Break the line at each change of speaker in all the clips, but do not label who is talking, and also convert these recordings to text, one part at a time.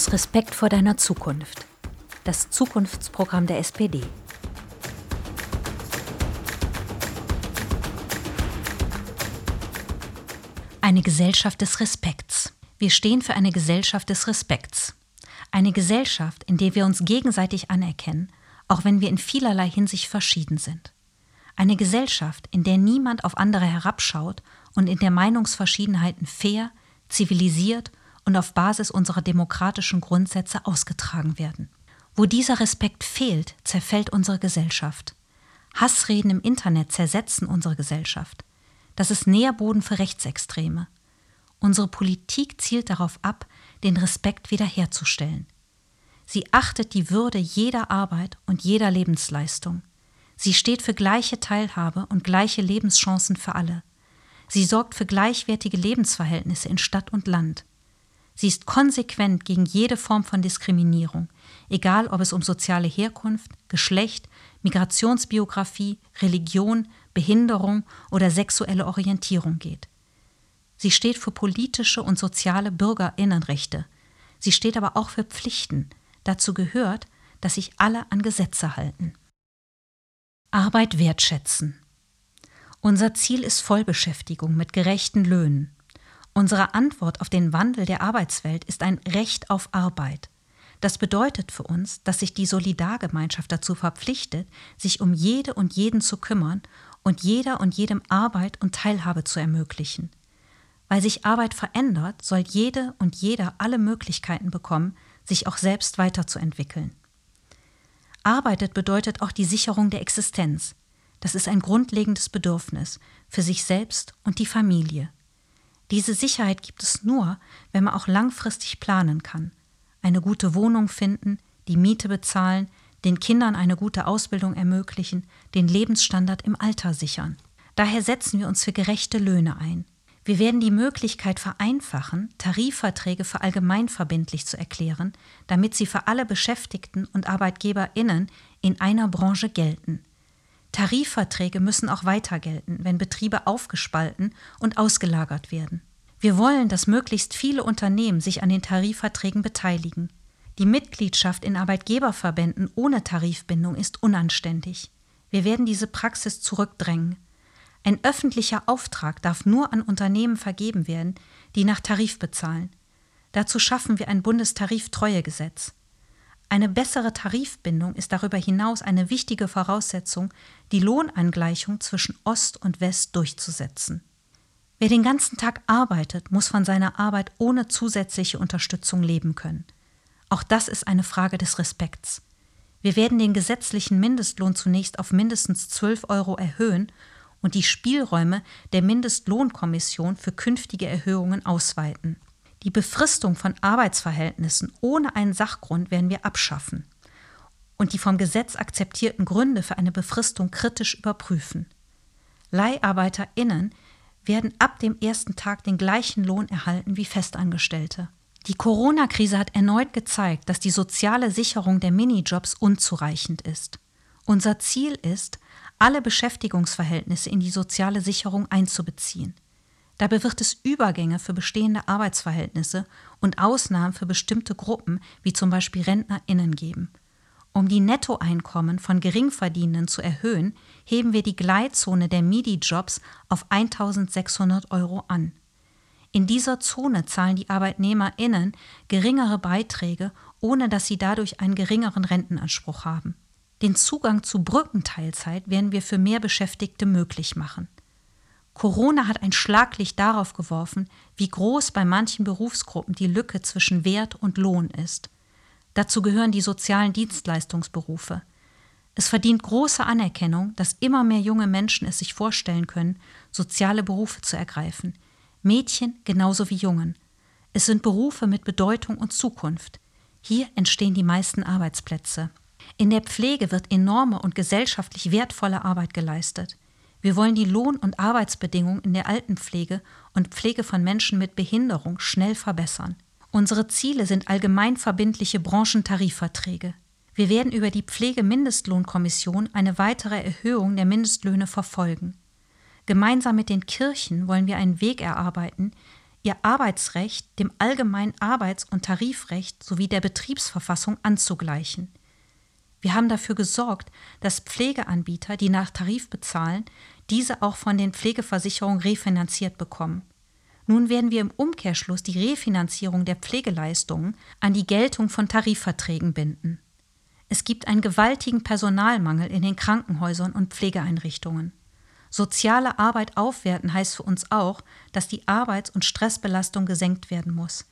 Aus Respekt vor deiner Zukunft. Das Zukunftsprogramm der SPD. Eine Gesellschaft des Respekts. Wir stehen für eine Gesellschaft des Respekts. Eine Gesellschaft, in der wir uns gegenseitig anerkennen, auch wenn wir in vielerlei Hinsicht verschieden sind. Eine Gesellschaft, in der niemand auf andere herabschaut und in der Meinungsverschiedenheiten fair, zivilisiert und auf Basis unserer demokratischen Grundsätze ausgetragen werden. Wo dieser Respekt fehlt, zerfällt unsere Gesellschaft. Hassreden im Internet zersetzen unsere Gesellschaft. Das ist Nährboden für Rechtsextreme. Unsere Politik zielt darauf ab, den Respekt wiederherzustellen. Sie achtet die Würde jeder Arbeit und jeder Lebensleistung. Sie steht für gleiche Teilhabe und gleiche Lebenschancen für alle. Sie sorgt für gleichwertige Lebensverhältnisse in Stadt und Land. Sie ist konsequent gegen jede Form von Diskriminierung, egal ob es um soziale Herkunft, Geschlecht, Migrationsbiografie, Religion, Behinderung oder sexuelle Orientierung geht. Sie steht für politische und soziale Bürgerinnenrechte. Sie steht aber auch für Pflichten. Dazu gehört, dass sich alle an Gesetze halten. Arbeit wertschätzen. Unser Ziel ist Vollbeschäftigung mit gerechten Löhnen. Unsere Antwort auf den Wandel der Arbeitswelt ist ein Recht auf Arbeit. Das bedeutet für uns, dass sich die Solidargemeinschaft dazu verpflichtet, sich um jede und jeden zu kümmern und jeder und jedem Arbeit und Teilhabe zu ermöglichen. Weil sich Arbeit verändert, soll jede und jeder alle Möglichkeiten bekommen, sich auch selbst weiterzuentwickeln. Arbeitet bedeutet auch die Sicherung der Existenz. Das ist ein grundlegendes Bedürfnis für sich selbst und die Familie. Diese Sicherheit gibt es nur, wenn man auch langfristig planen kann. Eine gute Wohnung finden, die Miete bezahlen, den Kindern eine gute Ausbildung ermöglichen, den Lebensstandard im Alter sichern. Daher setzen wir uns für gerechte Löhne ein. Wir werden die Möglichkeit vereinfachen, Tarifverträge für allgemeinverbindlich zu erklären, damit sie für alle Beschäftigten und Arbeitgeberinnen in einer Branche gelten. Tarifverträge müssen auch weiter gelten, wenn Betriebe aufgespalten und ausgelagert werden. Wir wollen, dass möglichst viele Unternehmen sich an den Tarifverträgen beteiligen. Die Mitgliedschaft in Arbeitgeberverbänden ohne Tarifbindung ist unanständig. Wir werden diese Praxis zurückdrängen. Ein öffentlicher Auftrag darf nur an Unternehmen vergeben werden, die nach Tarif bezahlen. Dazu schaffen wir ein Bundestariftreuegesetz. Eine bessere Tarifbindung ist darüber hinaus eine wichtige Voraussetzung, die Lohnangleichung zwischen Ost und West durchzusetzen. Wer den ganzen Tag arbeitet, muss von seiner Arbeit ohne zusätzliche Unterstützung leben können. Auch das ist eine Frage des Respekts. Wir werden den gesetzlichen Mindestlohn zunächst auf mindestens 12 Euro erhöhen und die Spielräume der Mindestlohnkommission für künftige Erhöhungen ausweiten. Die Befristung von Arbeitsverhältnissen ohne einen Sachgrund werden wir abschaffen und die vom Gesetz akzeptierten Gründe für eine Befristung kritisch überprüfen. LeiharbeiterInnen werden ab dem ersten Tag den gleichen Lohn erhalten wie Festangestellte. Die Corona-Krise hat erneut gezeigt, dass die soziale Sicherung der Minijobs unzureichend ist. Unser Ziel ist, alle Beschäftigungsverhältnisse in die soziale Sicherung einzubeziehen. Dabei wird es Übergänge für bestehende Arbeitsverhältnisse und Ausnahmen für bestimmte Gruppen, wie zum Beispiel RentnerInnen, geben. Um die Nettoeinkommen von Geringverdienenden zu erhöhen, heben wir die Gleitzone der MIDI-Jobs auf 1600 Euro an. In dieser Zone zahlen die ArbeitnehmerInnen geringere Beiträge, ohne dass sie dadurch einen geringeren Rentenanspruch haben. Den Zugang zu Brückenteilzeit werden wir für mehr Beschäftigte möglich machen. Corona hat ein Schlaglicht darauf geworfen, wie groß bei manchen Berufsgruppen die Lücke zwischen Wert und Lohn ist. Dazu gehören die sozialen Dienstleistungsberufe. Es verdient große Anerkennung, dass immer mehr junge Menschen es sich vorstellen können, soziale Berufe zu ergreifen. Mädchen genauso wie Jungen. Es sind Berufe mit Bedeutung und Zukunft. Hier entstehen die meisten Arbeitsplätze. In der Pflege wird enorme und gesellschaftlich wertvolle Arbeit geleistet. Wir wollen die Lohn- und Arbeitsbedingungen in der Altenpflege und Pflege von Menschen mit Behinderung schnell verbessern. Unsere Ziele sind allgemeinverbindliche Branchentarifverträge. Wir werden über die Pflegemindestlohnkommission eine weitere Erhöhung der Mindestlöhne verfolgen. Gemeinsam mit den Kirchen wollen wir einen Weg erarbeiten, ihr Arbeitsrecht dem allgemeinen Arbeits- und Tarifrecht sowie der Betriebsverfassung anzugleichen. Wir haben dafür gesorgt, dass Pflegeanbieter, die nach Tarif bezahlen, diese auch von den Pflegeversicherungen refinanziert bekommen. Nun werden wir im Umkehrschluss die Refinanzierung der Pflegeleistungen an die Geltung von Tarifverträgen binden. Es gibt einen gewaltigen Personalmangel in den Krankenhäusern und Pflegeeinrichtungen. Soziale Arbeit aufwerten heißt für uns auch, dass die Arbeits- und Stressbelastung gesenkt werden muss.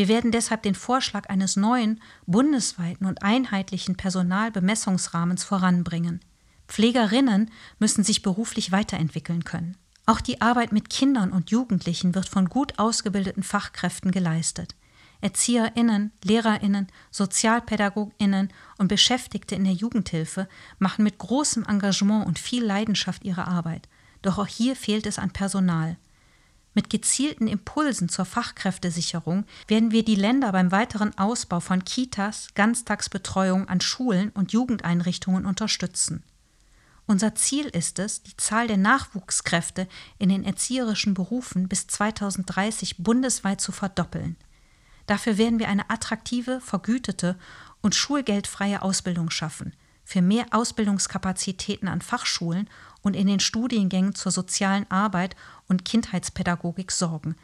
Wir werden deshalb den Vorschlag eines neuen, bundesweiten und einheitlichen Personalbemessungsrahmens voranbringen. Pflegerinnen müssen sich beruflich weiterentwickeln können. Auch die Arbeit mit Kindern und Jugendlichen wird von gut ausgebildeten Fachkräften geleistet. Erzieherinnen, Lehrerinnen, Sozialpädagoginnen und Beschäftigte in der Jugendhilfe machen mit großem Engagement und viel Leidenschaft ihre Arbeit. Doch auch hier fehlt es an Personal. Mit gezielten Impulsen zur Fachkräftesicherung werden wir die Länder beim weiteren Ausbau von Kitas, Ganztagsbetreuung an Schulen und Jugendeinrichtungen unterstützen. Unser Ziel ist es, die Zahl der Nachwuchskräfte in den erzieherischen Berufen bis 2030 bundesweit zu verdoppeln. Dafür werden wir eine attraktive, vergütete und schulgeldfreie Ausbildung schaffen, für mehr Ausbildungskapazitäten an Fachschulen und in den Studiengängen zur sozialen Arbeit und Kindheitspädagogik sorgen,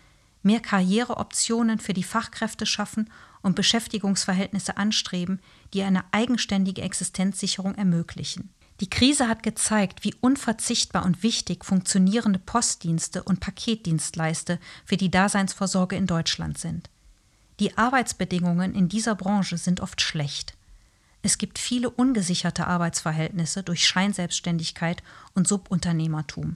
mehr Karriereoptionen für die Fachkräfte schaffen und Beschäftigungsverhältnisse anstreben, die eine eigenständige Existenzsicherung ermöglichen. Die Krise hat gezeigt, wie unverzichtbar und wichtig funktionierende Postdienste und Paketdienstleister für die Daseinsvorsorge in Deutschland sind. Die Arbeitsbedingungen in dieser Branche sind oft schlecht. Es gibt viele ungesicherte Arbeitsverhältnisse durch Scheinselbstständigkeit und Subunternehmertum.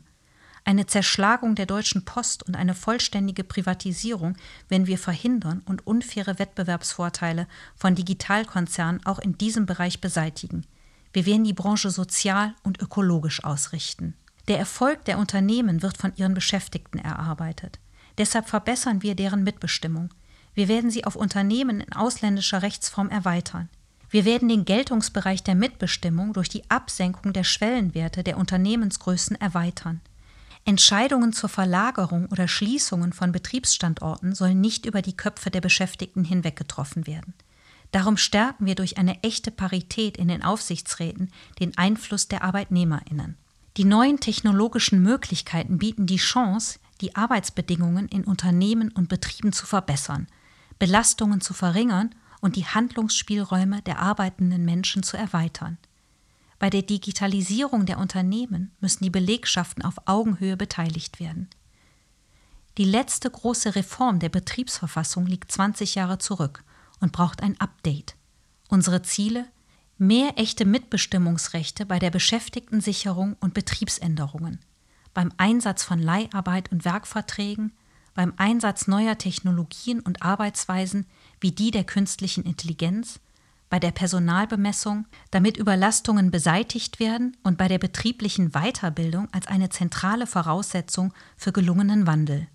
Eine Zerschlagung der deutschen Post und eine vollständige Privatisierung werden wir verhindern und unfaire Wettbewerbsvorteile von Digitalkonzernen auch in diesem Bereich beseitigen. Wir werden die Branche sozial und ökologisch ausrichten. Der Erfolg der Unternehmen wird von ihren Beschäftigten erarbeitet. Deshalb verbessern wir deren Mitbestimmung. Wir werden sie auf Unternehmen in ausländischer Rechtsform erweitern. Wir werden den Geltungsbereich der Mitbestimmung durch die Absenkung der Schwellenwerte der Unternehmensgrößen erweitern. Entscheidungen zur Verlagerung oder Schließungen von Betriebsstandorten sollen nicht über die Köpfe der Beschäftigten hinweg getroffen werden. Darum stärken wir durch eine echte Parität in den Aufsichtsräten den Einfluss der Arbeitnehmerinnen. Die neuen technologischen Möglichkeiten bieten die Chance, die Arbeitsbedingungen in Unternehmen und Betrieben zu verbessern, Belastungen zu verringern und die Handlungsspielräume der arbeitenden Menschen zu erweitern. Bei der Digitalisierung der Unternehmen müssen die Belegschaften auf Augenhöhe beteiligt werden. Die letzte große Reform der Betriebsverfassung liegt 20 Jahre zurück und braucht ein Update. Unsere Ziele? Mehr echte Mitbestimmungsrechte bei der Beschäftigtensicherung und Betriebsänderungen, beim Einsatz von Leiharbeit und Werkverträgen, beim Einsatz neuer Technologien und Arbeitsweisen wie die der künstlichen Intelligenz, bei der Personalbemessung, damit Überlastungen beseitigt werden und bei der betrieblichen Weiterbildung als eine zentrale Voraussetzung für gelungenen Wandel.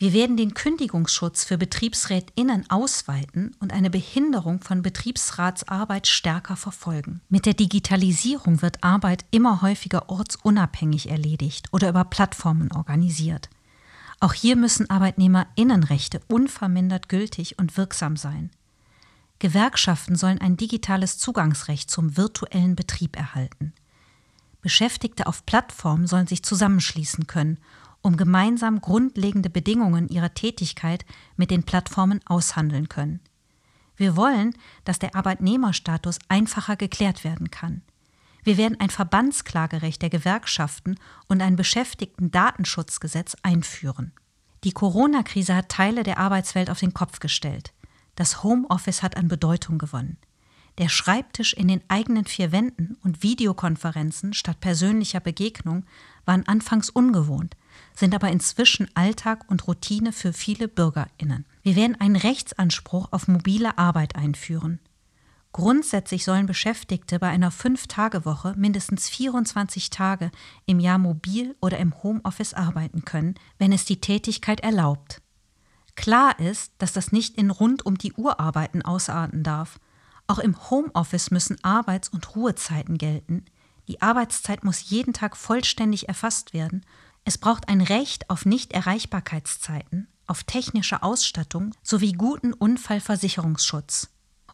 Wir werden den Kündigungsschutz für BetriebsrätInnen ausweiten und eine Behinderung von Betriebsratsarbeit stärker verfolgen. Mit der Digitalisierung wird Arbeit immer häufiger ortsunabhängig erledigt oder über Plattformen organisiert. Auch hier müssen ArbeitnehmerInnenrechte unvermindert gültig und wirksam sein. Gewerkschaften sollen ein digitales Zugangsrecht zum virtuellen Betrieb erhalten. Beschäftigte auf Plattformen sollen sich zusammenschließen können um gemeinsam grundlegende Bedingungen ihrer Tätigkeit mit den Plattformen aushandeln können. Wir wollen, dass der Arbeitnehmerstatus einfacher geklärt werden kann. Wir werden ein Verbandsklagerecht der Gewerkschaften und ein Beschäftigten-Datenschutzgesetz einführen. Die Corona-Krise hat Teile der Arbeitswelt auf den Kopf gestellt. Das Homeoffice hat an Bedeutung gewonnen. Der Schreibtisch in den eigenen vier Wänden und Videokonferenzen statt persönlicher Begegnung waren anfangs ungewohnt, sind aber inzwischen Alltag und Routine für viele Bürgerinnen. Wir werden einen Rechtsanspruch auf mobile Arbeit einführen. Grundsätzlich sollen Beschäftigte bei einer Fünf-Tage-Woche mindestens 24 Tage im Jahr mobil oder im Homeoffice arbeiten können, wenn es die Tätigkeit erlaubt. Klar ist, dass das nicht in rund um die Uhr Arbeiten ausarten darf. Auch im Homeoffice müssen Arbeits- und Ruhezeiten gelten. Die Arbeitszeit muss jeden Tag vollständig erfasst werden es braucht ein Recht auf Nichterreichbarkeitszeiten, auf technische Ausstattung sowie guten Unfallversicherungsschutz.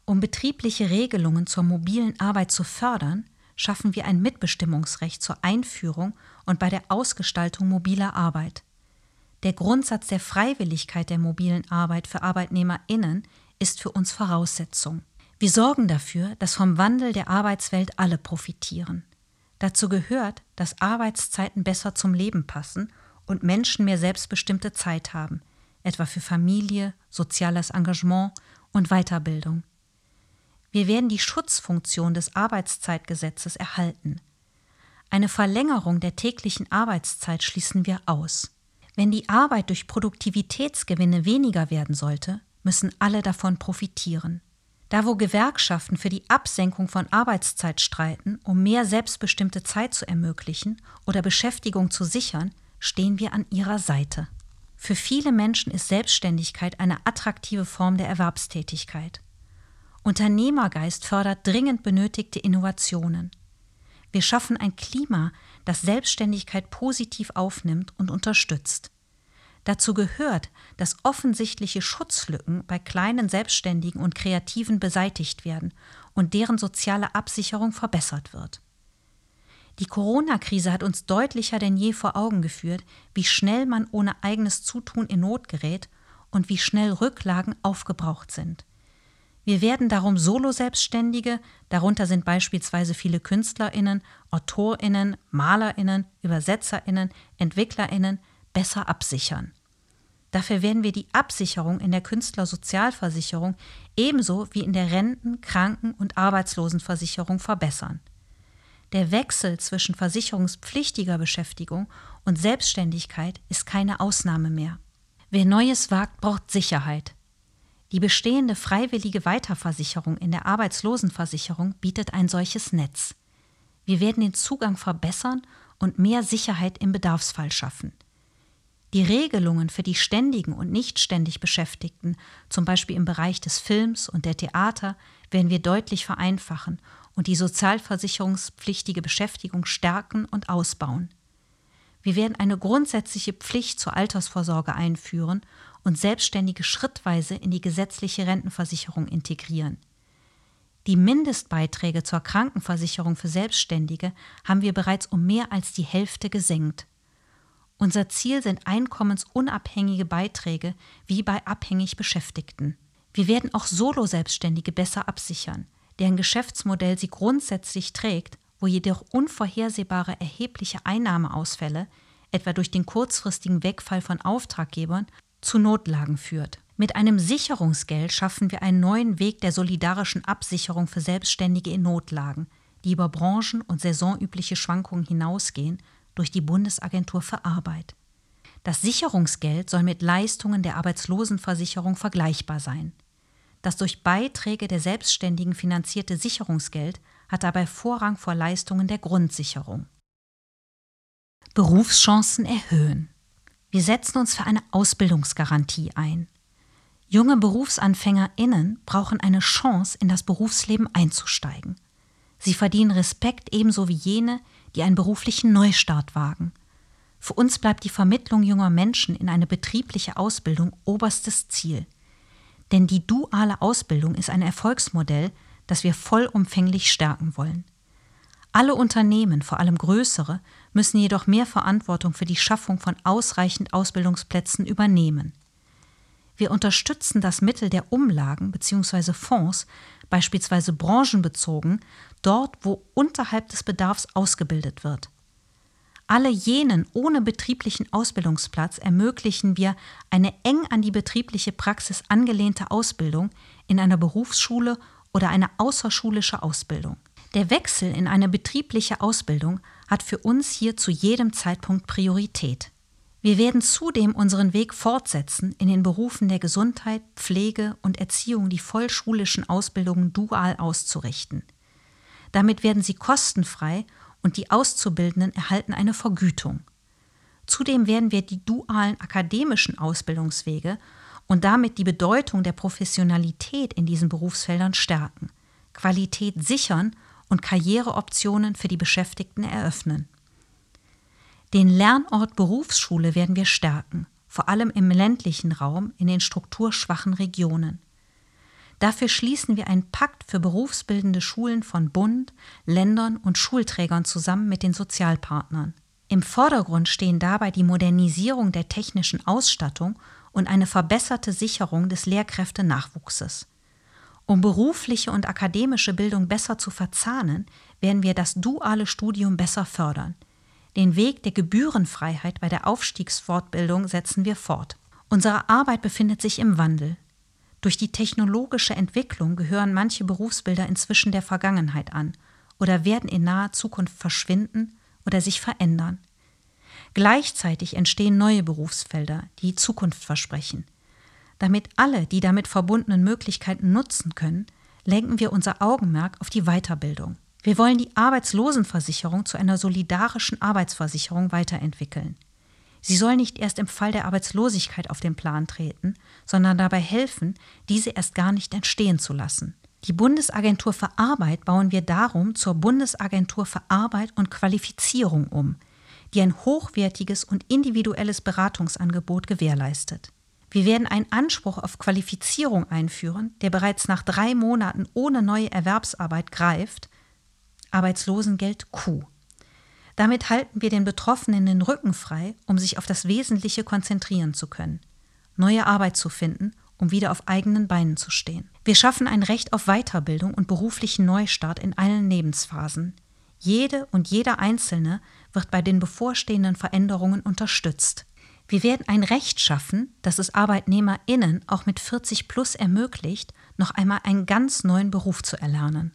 Um betriebliche Regelungen zur mobilen Arbeit zu fördern, schaffen wir ein Mitbestimmungsrecht zur Einführung und bei der Ausgestaltung mobiler Arbeit. Der Grundsatz der Freiwilligkeit der mobilen Arbeit für Arbeitnehmerinnen ist für uns Voraussetzung. Wir sorgen dafür, dass vom Wandel der Arbeitswelt alle profitieren. Dazu gehört, dass Arbeitszeiten besser zum Leben passen und Menschen mehr selbstbestimmte Zeit haben, etwa für Familie, soziales Engagement und Weiterbildung. Wir werden die Schutzfunktion des Arbeitszeitgesetzes erhalten. Eine Verlängerung der täglichen Arbeitszeit schließen wir aus. Wenn die Arbeit durch Produktivitätsgewinne weniger werden sollte, müssen alle davon profitieren. Da wo Gewerkschaften für die Absenkung von Arbeitszeit streiten, um mehr selbstbestimmte Zeit zu ermöglichen oder Beschäftigung zu sichern, stehen wir an ihrer Seite. Für viele Menschen ist Selbstständigkeit eine attraktive Form der Erwerbstätigkeit. Unternehmergeist fördert dringend benötigte Innovationen. Wir schaffen ein Klima, das Selbstständigkeit positiv aufnimmt und unterstützt. Dazu gehört, dass offensichtliche Schutzlücken bei kleinen Selbstständigen und Kreativen beseitigt werden und deren soziale Absicherung verbessert wird. Die Corona-Krise hat uns deutlicher denn je vor Augen geführt, wie schnell man ohne eigenes Zutun in Not gerät und wie schnell Rücklagen aufgebraucht sind. Wir werden darum Solo-Selbstständige, darunter sind beispielsweise viele KünstlerInnen, AutorInnen, MalerInnen, ÜbersetzerInnen, EntwicklerInnen, besser absichern. Dafür werden wir die Absicherung in der Künstlersozialversicherung ebenso wie in der Renten-, Kranken- und Arbeitslosenversicherung verbessern. Der Wechsel zwischen versicherungspflichtiger Beschäftigung und Selbstständigkeit ist keine Ausnahme mehr. Wer Neues wagt, braucht Sicherheit. Die bestehende freiwillige Weiterversicherung in der Arbeitslosenversicherung bietet ein solches Netz. Wir werden den Zugang verbessern und mehr Sicherheit im Bedarfsfall schaffen. Die Regelungen für die ständigen und nicht ständig Beschäftigten, zum Beispiel im Bereich des Films und der Theater, werden wir deutlich vereinfachen und die sozialversicherungspflichtige Beschäftigung stärken und ausbauen. Wir werden eine grundsätzliche Pflicht zur Altersvorsorge einführen und Selbstständige schrittweise in die gesetzliche Rentenversicherung integrieren. Die Mindestbeiträge zur Krankenversicherung für Selbstständige haben wir bereits um mehr als die Hälfte gesenkt. Unser Ziel sind einkommensunabhängige Beiträge wie bei abhängig Beschäftigten. Wir werden auch Solo-Selbstständige besser absichern, deren Geschäftsmodell sie grundsätzlich trägt, wo jedoch unvorhersehbare erhebliche Einnahmeausfälle, etwa durch den kurzfristigen Wegfall von Auftraggebern zu Notlagen führt. Mit einem Sicherungsgeld schaffen wir einen neuen Weg der solidarischen Absicherung für Selbstständige in Notlagen, die über branchen- und saisonübliche Schwankungen hinausgehen, durch die Bundesagentur für Arbeit. Das Sicherungsgeld soll mit Leistungen der Arbeitslosenversicherung vergleichbar sein. Das durch Beiträge der Selbstständigen finanzierte Sicherungsgeld hat dabei Vorrang vor Leistungen der Grundsicherung. Berufschancen erhöhen. Wir setzen uns für eine Ausbildungsgarantie ein. Junge BerufsanfängerInnen brauchen eine Chance, in das Berufsleben einzusteigen. Sie verdienen Respekt ebenso wie jene, die einen beruflichen Neustart wagen. Für uns bleibt die Vermittlung junger Menschen in eine betriebliche Ausbildung oberstes Ziel. Denn die duale Ausbildung ist ein Erfolgsmodell, das wir vollumfänglich stärken wollen. Alle Unternehmen, vor allem größere, müssen jedoch mehr Verantwortung für die Schaffung von ausreichend Ausbildungsplätzen übernehmen. Wir unterstützen das Mittel der Umlagen bzw. Fonds, beispielsweise branchenbezogen, dort, wo unterhalb des Bedarfs ausgebildet wird. Alle jenen ohne betrieblichen Ausbildungsplatz ermöglichen wir eine eng an die betriebliche Praxis angelehnte Ausbildung in einer Berufsschule oder eine außerschulische Ausbildung. Der Wechsel in eine betriebliche Ausbildung hat für uns hier zu jedem Zeitpunkt Priorität. Wir werden zudem unseren Weg fortsetzen, in den Berufen der Gesundheit, Pflege und Erziehung die vollschulischen Ausbildungen dual auszurichten. Damit werden sie kostenfrei und die Auszubildenden erhalten eine Vergütung. Zudem werden wir die dualen akademischen Ausbildungswege und damit die Bedeutung der Professionalität in diesen Berufsfeldern stärken, Qualität sichern und Karriereoptionen für die Beschäftigten eröffnen. Den Lernort Berufsschule werden wir stärken, vor allem im ländlichen Raum in den strukturschwachen Regionen. Dafür schließen wir einen Pakt für berufsbildende Schulen von Bund, Ländern und Schulträgern zusammen mit den Sozialpartnern. Im Vordergrund stehen dabei die Modernisierung der technischen Ausstattung und eine verbesserte Sicherung des Lehrkräftenachwuchses. Um berufliche und akademische Bildung besser zu verzahnen, werden wir das duale Studium besser fördern. Den Weg der Gebührenfreiheit bei der Aufstiegsfortbildung setzen wir fort. Unsere Arbeit befindet sich im Wandel. Durch die technologische Entwicklung gehören manche Berufsbilder inzwischen der Vergangenheit an oder werden in naher Zukunft verschwinden oder sich verändern. Gleichzeitig entstehen neue Berufsfelder, die Zukunft versprechen. Damit alle die damit verbundenen Möglichkeiten nutzen können, lenken wir unser Augenmerk auf die Weiterbildung. Wir wollen die Arbeitslosenversicherung zu einer solidarischen Arbeitsversicherung weiterentwickeln. Sie soll nicht erst im Fall der Arbeitslosigkeit auf den Plan treten, sondern dabei helfen, diese erst gar nicht entstehen zu lassen. Die Bundesagentur für Arbeit bauen wir darum zur Bundesagentur für Arbeit und Qualifizierung um, die ein hochwertiges und individuelles Beratungsangebot gewährleistet. Wir werden einen Anspruch auf Qualifizierung einführen, der bereits nach drei Monaten ohne neue Erwerbsarbeit greift, Arbeitslosengeld Q. Damit halten wir den Betroffenen den Rücken frei, um sich auf das Wesentliche konzentrieren zu können, neue Arbeit zu finden, um wieder auf eigenen Beinen zu stehen. Wir schaffen ein Recht auf Weiterbildung und beruflichen Neustart in allen Lebensphasen. Jede und jeder Einzelne wird bei den bevorstehenden Veränderungen unterstützt. Wir werden ein Recht schaffen, das es ArbeitnehmerInnen auch mit 40 plus ermöglicht, noch einmal einen ganz neuen Beruf zu erlernen.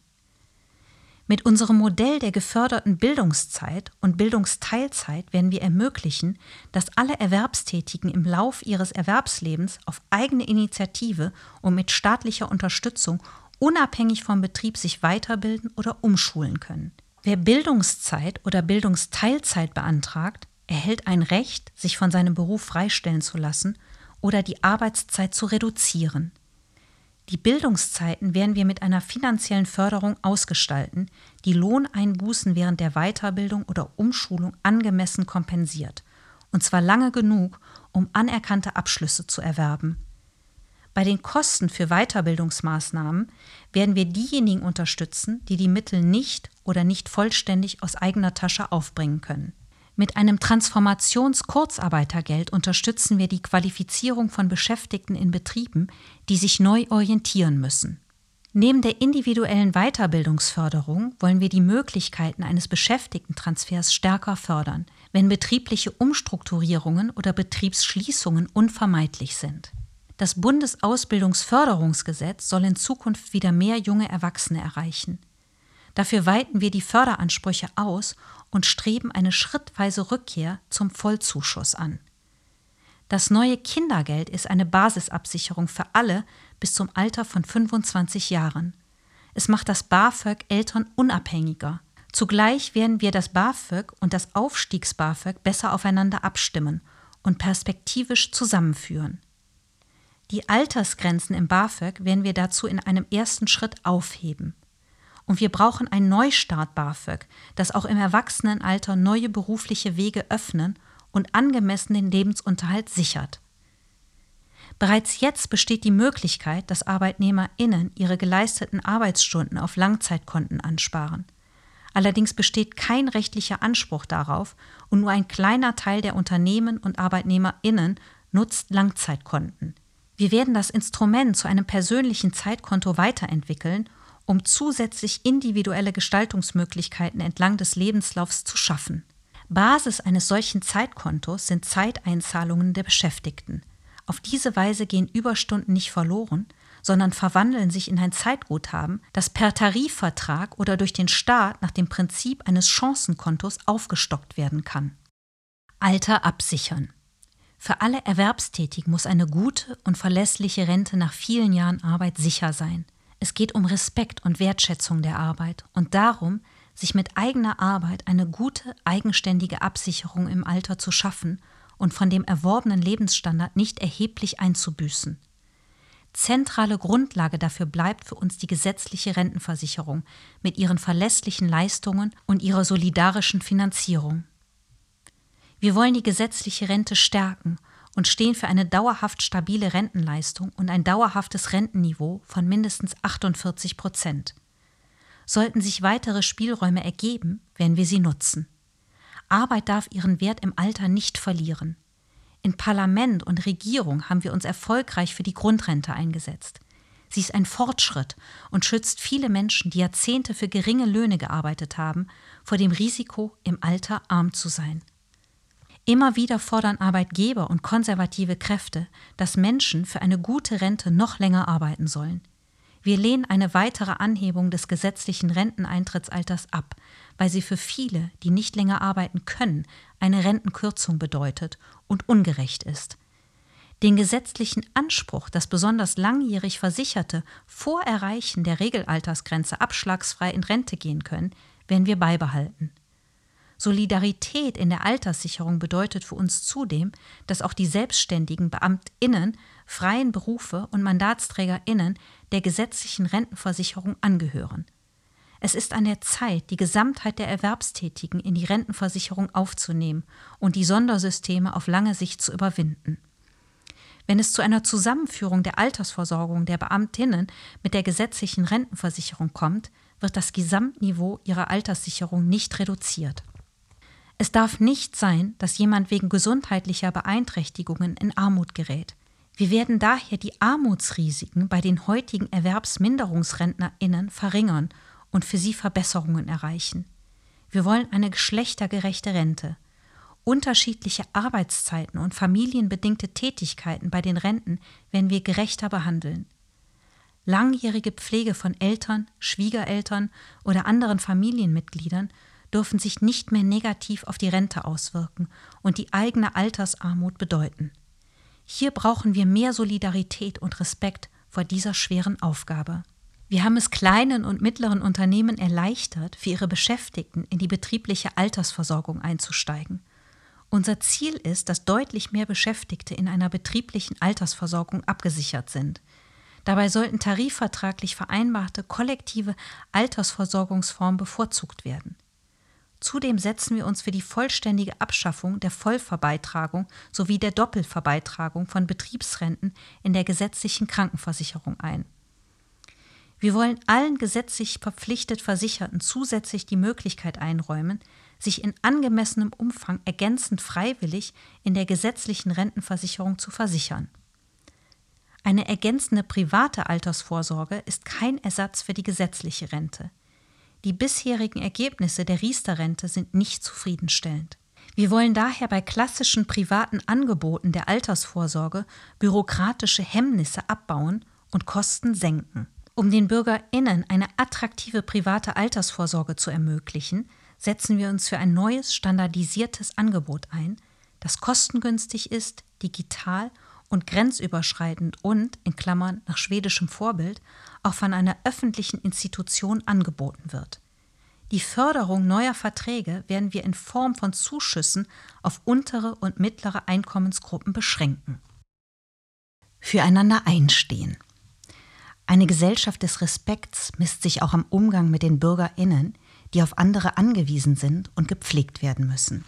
Mit unserem Modell der geförderten Bildungszeit und Bildungsteilzeit werden wir ermöglichen, dass alle Erwerbstätigen im Lauf ihres Erwerbslebens auf eigene Initiative und mit staatlicher Unterstützung unabhängig vom Betrieb sich weiterbilden oder umschulen können. Wer Bildungszeit oder Bildungsteilzeit beantragt, erhält ein Recht, sich von seinem Beruf freistellen zu lassen oder die Arbeitszeit zu reduzieren. Die Bildungszeiten werden wir mit einer finanziellen Förderung ausgestalten, die Lohneinbußen während der Weiterbildung oder Umschulung angemessen kompensiert, und zwar lange genug, um anerkannte Abschlüsse zu erwerben. Bei den Kosten für Weiterbildungsmaßnahmen werden wir diejenigen unterstützen, die die Mittel nicht oder nicht vollständig aus eigener Tasche aufbringen können. Mit einem Transformations-Kurzarbeitergeld unterstützen wir die Qualifizierung von Beschäftigten in Betrieben, die sich neu orientieren müssen. Neben der individuellen Weiterbildungsförderung wollen wir die Möglichkeiten eines Beschäftigtentransfers stärker fördern, wenn betriebliche Umstrukturierungen oder Betriebsschließungen unvermeidlich sind. Das Bundesausbildungsförderungsgesetz soll in Zukunft wieder mehr junge Erwachsene erreichen. Dafür weiten wir die Förderansprüche aus und streben eine schrittweise Rückkehr zum Vollzuschuss an. Das neue Kindergeld ist eine Basisabsicherung für alle bis zum Alter von 25 Jahren. Es macht das BAföG Eltern unabhängiger. Zugleich werden wir das BAföG und das Aufstiegs-BAföG besser aufeinander abstimmen und perspektivisch zusammenführen. Die Altersgrenzen im BAföG werden wir dazu in einem ersten Schritt aufheben. Und wir brauchen ein Neustart BAföG, das auch im Erwachsenenalter neue berufliche Wege öffnen und angemessen den Lebensunterhalt sichert. Bereits jetzt besteht die Möglichkeit, dass ArbeitnehmerInnen ihre geleisteten Arbeitsstunden auf Langzeitkonten ansparen. Allerdings besteht kein rechtlicher Anspruch darauf und nur ein kleiner Teil der Unternehmen und ArbeitnehmerInnen nutzt Langzeitkonten. Wir werden das Instrument zu einem persönlichen Zeitkonto weiterentwickeln um zusätzlich individuelle Gestaltungsmöglichkeiten entlang des Lebenslaufs zu schaffen. Basis eines solchen Zeitkontos sind Zeiteinzahlungen der Beschäftigten. Auf diese Weise gehen Überstunden nicht verloren, sondern verwandeln sich in ein Zeitguthaben, das per Tarifvertrag oder durch den Staat nach dem Prinzip eines Chancenkontos aufgestockt werden kann. Alter absichern. Für alle Erwerbstätigen muss eine gute und verlässliche Rente nach vielen Jahren Arbeit sicher sein. Es geht um Respekt und Wertschätzung der Arbeit und darum, sich mit eigener Arbeit eine gute, eigenständige Absicherung im Alter zu schaffen und von dem erworbenen Lebensstandard nicht erheblich einzubüßen. Zentrale Grundlage dafür bleibt für uns die gesetzliche Rentenversicherung mit ihren verlässlichen Leistungen und ihrer solidarischen Finanzierung. Wir wollen die gesetzliche Rente stärken und stehen für eine dauerhaft stabile Rentenleistung und ein dauerhaftes Rentenniveau von mindestens 48 Prozent. Sollten sich weitere Spielräume ergeben, werden wir sie nutzen. Arbeit darf ihren Wert im Alter nicht verlieren. In Parlament und Regierung haben wir uns erfolgreich für die Grundrente eingesetzt. Sie ist ein Fortschritt und schützt viele Menschen, die Jahrzehnte für geringe Löhne gearbeitet haben, vor dem Risiko, im Alter arm zu sein. Immer wieder fordern Arbeitgeber und konservative Kräfte, dass Menschen für eine gute Rente noch länger arbeiten sollen. Wir lehnen eine weitere Anhebung des gesetzlichen Renteneintrittsalters ab, weil sie für viele, die nicht länger arbeiten können, eine Rentenkürzung bedeutet und ungerecht ist. Den gesetzlichen Anspruch, dass besonders langjährig Versicherte vor Erreichen der Regelaltersgrenze abschlagsfrei in Rente gehen können, werden wir beibehalten. Solidarität in der Alterssicherung bedeutet für uns zudem, dass auch die selbstständigen Beamtinnen, freien Berufe und Mandatsträgerinnen der gesetzlichen Rentenversicherung angehören. Es ist an der Zeit, die Gesamtheit der Erwerbstätigen in die Rentenversicherung aufzunehmen und die Sondersysteme auf lange Sicht zu überwinden. Wenn es zu einer Zusammenführung der Altersversorgung der Beamtinnen mit der gesetzlichen Rentenversicherung kommt, wird das Gesamtniveau ihrer Alterssicherung nicht reduziert. Es darf nicht sein, dass jemand wegen gesundheitlicher Beeinträchtigungen in Armut gerät. Wir werden daher die Armutsrisiken bei den heutigen Erwerbsminderungsrentnerinnen verringern und für sie Verbesserungen erreichen. Wir wollen eine geschlechtergerechte Rente. Unterschiedliche Arbeitszeiten und familienbedingte Tätigkeiten bei den Renten werden wir gerechter behandeln. Langjährige Pflege von Eltern, Schwiegereltern oder anderen Familienmitgliedern dürfen sich nicht mehr negativ auf die Rente auswirken und die eigene Altersarmut bedeuten. Hier brauchen wir mehr Solidarität und Respekt vor dieser schweren Aufgabe. Wir haben es kleinen und mittleren Unternehmen erleichtert, für ihre Beschäftigten in die betriebliche Altersversorgung einzusteigen. Unser Ziel ist, dass deutlich mehr Beschäftigte in einer betrieblichen Altersversorgung abgesichert sind. Dabei sollten tarifvertraglich vereinbarte kollektive Altersversorgungsformen bevorzugt werden. Zudem setzen wir uns für die vollständige Abschaffung der Vollverbeitragung sowie der Doppelverbeitragung von Betriebsrenten in der gesetzlichen Krankenversicherung ein. Wir wollen allen gesetzlich verpflichtet Versicherten zusätzlich die Möglichkeit einräumen, sich in angemessenem Umfang ergänzend freiwillig in der gesetzlichen Rentenversicherung zu versichern. Eine ergänzende private Altersvorsorge ist kein Ersatz für die gesetzliche Rente. Die bisherigen Ergebnisse der Riester-Rente sind nicht zufriedenstellend. Wir wollen daher bei klassischen privaten Angeboten der Altersvorsorge bürokratische Hemmnisse abbauen und Kosten senken. Um den BürgerInnen eine attraktive private Altersvorsorge zu ermöglichen, setzen wir uns für ein neues, standardisiertes Angebot ein, das kostengünstig ist, digital und grenzüberschreitend und, in Klammern nach schwedischem Vorbild, auch von einer öffentlichen Institution angeboten wird. Die Förderung neuer Verträge werden wir in Form von Zuschüssen auf untere und mittlere Einkommensgruppen beschränken. Füreinander einstehen. Eine Gesellschaft des Respekts misst sich auch am Umgang mit den Bürgerinnen, die auf andere angewiesen sind und gepflegt werden müssen.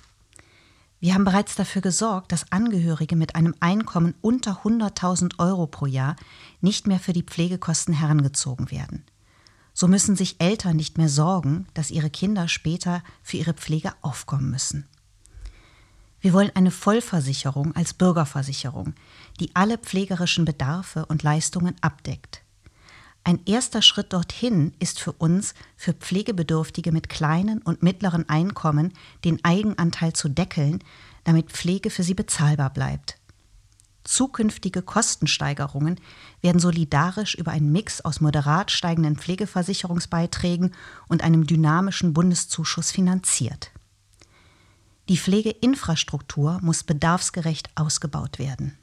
Wir haben bereits dafür gesorgt, dass Angehörige mit einem Einkommen unter 100.000 Euro pro Jahr nicht mehr für die Pflegekosten herangezogen werden. So müssen sich Eltern nicht mehr sorgen, dass ihre Kinder später für ihre Pflege aufkommen müssen. Wir wollen eine Vollversicherung als Bürgerversicherung, die alle pflegerischen Bedarfe und Leistungen abdeckt. Ein erster Schritt dorthin ist für uns, für Pflegebedürftige mit kleinen und mittleren Einkommen den Eigenanteil zu deckeln, damit Pflege für sie bezahlbar bleibt. Zukünftige Kostensteigerungen werden solidarisch über einen Mix aus moderat steigenden Pflegeversicherungsbeiträgen und einem dynamischen Bundeszuschuss finanziert. Die Pflegeinfrastruktur muss bedarfsgerecht ausgebaut werden.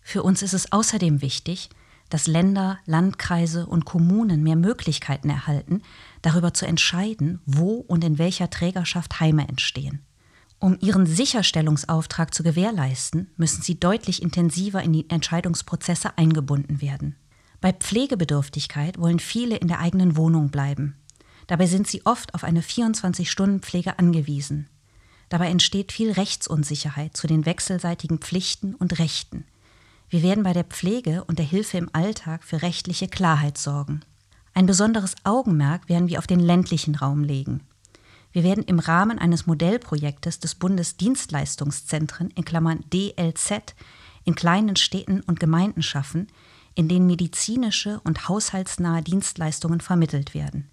Für uns ist es außerdem wichtig, dass Länder, Landkreise und Kommunen mehr Möglichkeiten erhalten, darüber zu entscheiden, wo und in welcher Trägerschaft Heime entstehen. Um ihren Sicherstellungsauftrag zu gewährleisten, müssen sie deutlich intensiver in die Entscheidungsprozesse eingebunden werden. Bei Pflegebedürftigkeit wollen viele in der eigenen Wohnung bleiben. Dabei sind sie oft auf eine 24-Stunden-Pflege angewiesen. Dabei entsteht viel Rechtsunsicherheit zu den wechselseitigen Pflichten und Rechten. Wir werden bei der Pflege und der Hilfe im Alltag für rechtliche Klarheit sorgen. Ein besonderes Augenmerk werden wir auf den ländlichen Raum legen. Wir werden im Rahmen eines Modellprojektes des Bundesdienstleistungszentren in Klammern DLZ in kleinen Städten und Gemeinden schaffen, in denen medizinische und haushaltsnahe Dienstleistungen vermittelt werden.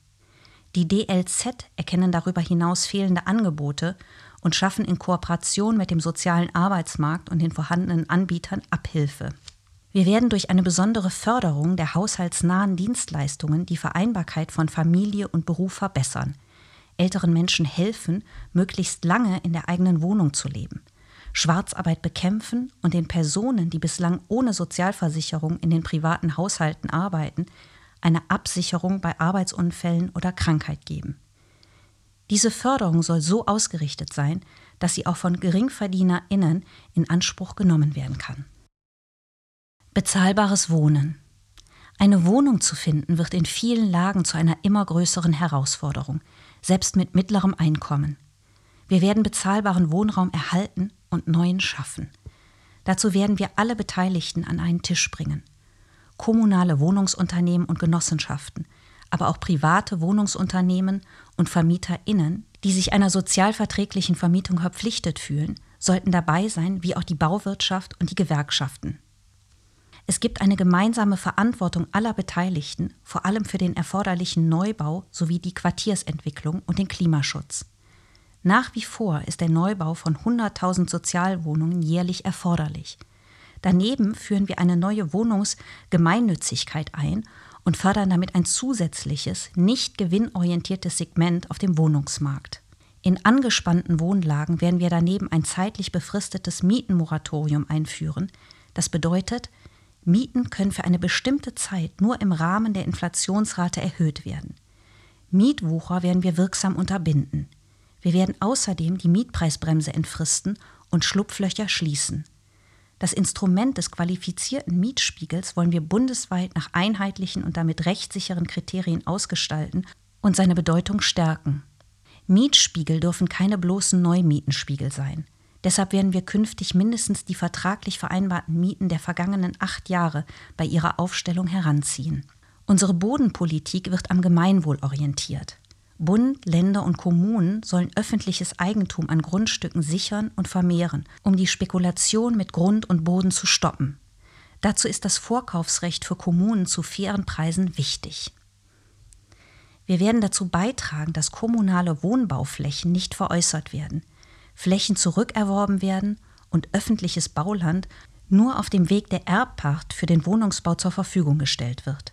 Die DLZ erkennen darüber hinaus fehlende Angebote und schaffen in Kooperation mit dem sozialen Arbeitsmarkt und den vorhandenen Anbietern Abhilfe. Wir werden durch eine besondere Förderung der haushaltsnahen Dienstleistungen die Vereinbarkeit von Familie und Beruf verbessern, älteren Menschen helfen, möglichst lange in der eigenen Wohnung zu leben, Schwarzarbeit bekämpfen und den Personen, die bislang ohne Sozialversicherung in den privaten Haushalten arbeiten, eine Absicherung bei Arbeitsunfällen oder Krankheit geben. Diese Förderung soll so ausgerichtet sein, dass sie auch von GeringverdienerInnen in Anspruch genommen werden kann. Bezahlbares Wohnen. Eine Wohnung zu finden wird in vielen Lagen zu einer immer größeren Herausforderung, selbst mit mittlerem Einkommen. Wir werden bezahlbaren Wohnraum erhalten und neuen schaffen. Dazu werden wir alle Beteiligten an einen Tisch bringen. Kommunale Wohnungsunternehmen und Genossenschaften, aber auch private Wohnungsunternehmen und VermieterInnen, die sich einer sozialverträglichen Vermietung verpflichtet fühlen, sollten dabei sein, wie auch die Bauwirtschaft und die Gewerkschaften. Es gibt eine gemeinsame Verantwortung aller Beteiligten, vor allem für den erforderlichen Neubau sowie die Quartiersentwicklung und den Klimaschutz. Nach wie vor ist der Neubau von 100.000 Sozialwohnungen jährlich erforderlich. Daneben führen wir eine neue Wohnungsgemeinnützigkeit ein und fördern damit ein zusätzliches, nicht gewinnorientiertes Segment auf dem Wohnungsmarkt. In angespannten Wohnlagen werden wir daneben ein zeitlich befristetes Mietenmoratorium einführen. Das bedeutet, Mieten können für eine bestimmte Zeit nur im Rahmen der Inflationsrate erhöht werden. Mietwucher werden wir wirksam unterbinden. Wir werden außerdem die Mietpreisbremse entfristen und Schlupflöcher schließen. Das Instrument des qualifizierten Mietspiegels wollen wir bundesweit nach einheitlichen und damit rechtssicheren Kriterien ausgestalten und seine Bedeutung stärken. Mietspiegel dürfen keine bloßen Neumietenspiegel sein. Deshalb werden wir künftig mindestens die vertraglich vereinbarten Mieten der vergangenen acht Jahre bei ihrer Aufstellung heranziehen. Unsere Bodenpolitik wird am Gemeinwohl orientiert. Bund, Länder und Kommunen sollen öffentliches Eigentum an Grundstücken sichern und vermehren, um die Spekulation mit Grund und Boden zu stoppen. Dazu ist das Vorkaufsrecht für Kommunen zu fairen Preisen wichtig. Wir werden dazu beitragen, dass kommunale Wohnbauflächen nicht veräußert werden, Flächen zurückerworben werden und öffentliches Bauland nur auf dem Weg der Erbpacht für den Wohnungsbau zur Verfügung gestellt wird.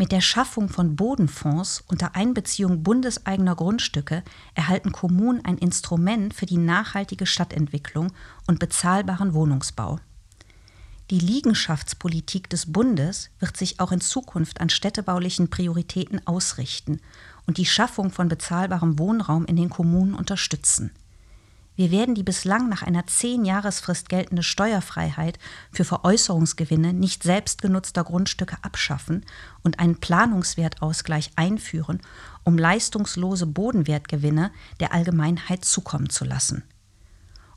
Mit der Schaffung von Bodenfonds unter Einbeziehung bundeseigener Grundstücke erhalten Kommunen ein Instrument für die nachhaltige Stadtentwicklung und bezahlbaren Wohnungsbau. Die Liegenschaftspolitik des Bundes wird sich auch in Zukunft an städtebaulichen Prioritäten ausrichten und die Schaffung von bezahlbarem Wohnraum in den Kommunen unterstützen. Wir werden die bislang nach einer Zehn-Jahresfrist geltende Steuerfreiheit für Veräußerungsgewinne nicht selbstgenutzter Grundstücke abschaffen und einen Planungswertausgleich einführen, um leistungslose Bodenwertgewinne der Allgemeinheit zukommen zu lassen.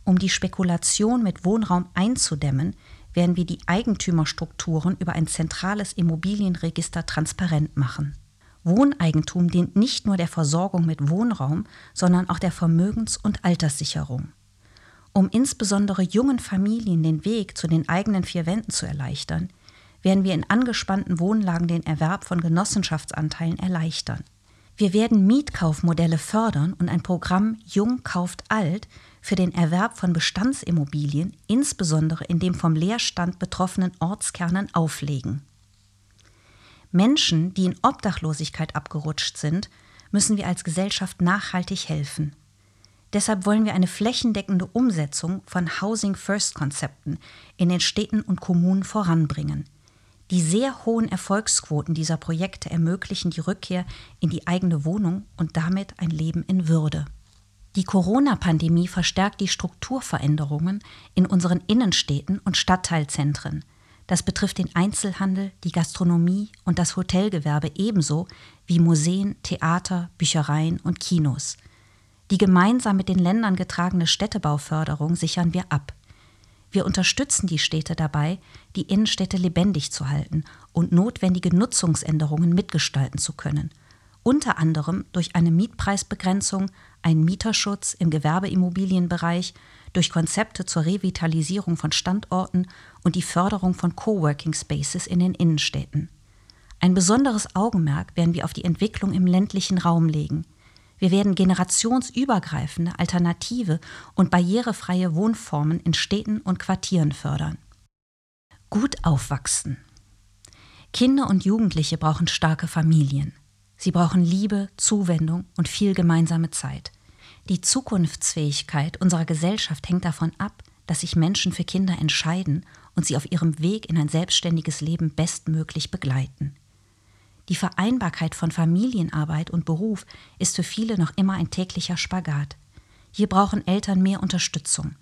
Um die Spekulation mit Wohnraum einzudämmen, werden wir die Eigentümerstrukturen über ein zentrales Immobilienregister transparent machen. Wohneigentum dient nicht nur der Versorgung mit Wohnraum, sondern auch der Vermögens- und Alterssicherung. Um insbesondere jungen Familien den Weg zu den eigenen vier Wänden zu erleichtern, werden wir in angespannten Wohnlagen den Erwerb von Genossenschaftsanteilen erleichtern. Wir werden Mietkaufmodelle fördern und ein Programm Jung kauft alt für den Erwerb von Bestandsimmobilien, insbesondere in den vom Leerstand betroffenen Ortskernen, auflegen. Menschen, die in Obdachlosigkeit abgerutscht sind, müssen wir als Gesellschaft nachhaltig helfen. Deshalb wollen wir eine flächendeckende Umsetzung von Housing First Konzepten in den Städten und Kommunen voranbringen. Die sehr hohen Erfolgsquoten dieser Projekte ermöglichen die Rückkehr in die eigene Wohnung und damit ein Leben in Würde. Die Corona-Pandemie verstärkt die Strukturveränderungen in unseren Innenstädten und Stadtteilzentren – das betrifft den Einzelhandel, die Gastronomie und das Hotelgewerbe ebenso wie Museen, Theater, Büchereien und Kinos. Die gemeinsam mit den Ländern getragene Städtebauförderung sichern wir ab. Wir unterstützen die Städte dabei, die Innenstädte lebendig zu halten und notwendige Nutzungsänderungen mitgestalten zu können. Unter anderem durch eine Mietpreisbegrenzung, einen Mieterschutz im Gewerbeimmobilienbereich, durch Konzepte zur Revitalisierung von Standorten und die Förderung von Coworking Spaces in den Innenstädten. Ein besonderes Augenmerk werden wir auf die Entwicklung im ländlichen Raum legen. Wir werden generationsübergreifende, alternative und barrierefreie Wohnformen in Städten und Quartieren fördern. Gut aufwachsen. Kinder und Jugendliche brauchen starke Familien. Sie brauchen Liebe, Zuwendung und viel gemeinsame Zeit. Die Zukunftsfähigkeit unserer Gesellschaft hängt davon ab, dass sich Menschen für Kinder entscheiden und sie auf ihrem Weg in ein selbstständiges Leben bestmöglich begleiten. Die Vereinbarkeit von Familienarbeit und Beruf ist für viele noch immer ein täglicher Spagat. Hier brauchen Eltern mehr Unterstützung.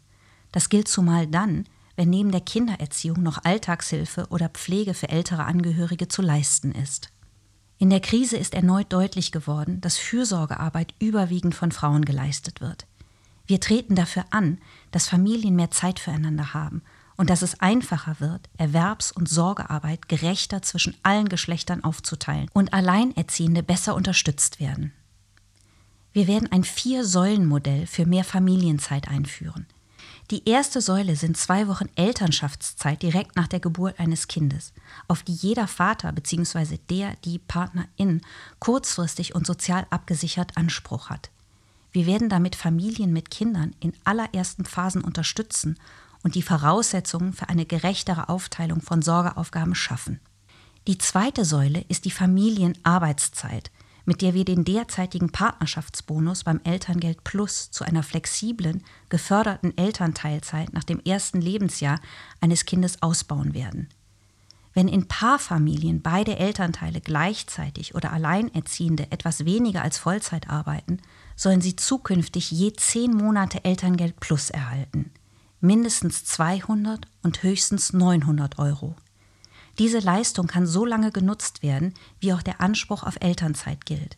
Das gilt zumal dann, wenn neben der Kindererziehung noch Alltagshilfe oder Pflege für ältere Angehörige zu leisten ist. In der Krise ist erneut deutlich geworden, dass Fürsorgearbeit überwiegend von Frauen geleistet wird. Wir treten dafür an, dass Familien mehr Zeit füreinander haben und dass es einfacher wird, Erwerbs- und Sorgearbeit gerechter zwischen allen Geschlechtern aufzuteilen und Alleinerziehende besser unterstützt werden. Wir werden ein Vier-Säulen-Modell für mehr Familienzeit einführen. Die erste Säule sind zwei Wochen Elternschaftszeit direkt nach der Geburt eines Kindes, auf die jeder Vater bzw. der, die Partnerin kurzfristig und sozial abgesichert Anspruch hat. Wir werden damit Familien mit Kindern in allerersten Phasen unterstützen und die Voraussetzungen für eine gerechtere Aufteilung von Sorgeaufgaben schaffen. Die zweite Säule ist die Familienarbeitszeit, mit der wir den derzeitigen Partnerschaftsbonus beim Elterngeld Plus zu einer flexiblen, geförderten Elternteilzeit nach dem ersten Lebensjahr eines Kindes ausbauen werden. Wenn in Paarfamilien beide Elternteile gleichzeitig oder Alleinerziehende etwas weniger als Vollzeit arbeiten, sollen sie zukünftig je zehn Monate Elterngeld Plus erhalten mindestens 200 und höchstens 900 Euro. Diese Leistung kann so lange genutzt werden, wie auch der Anspruch auf Elternzeit gilt,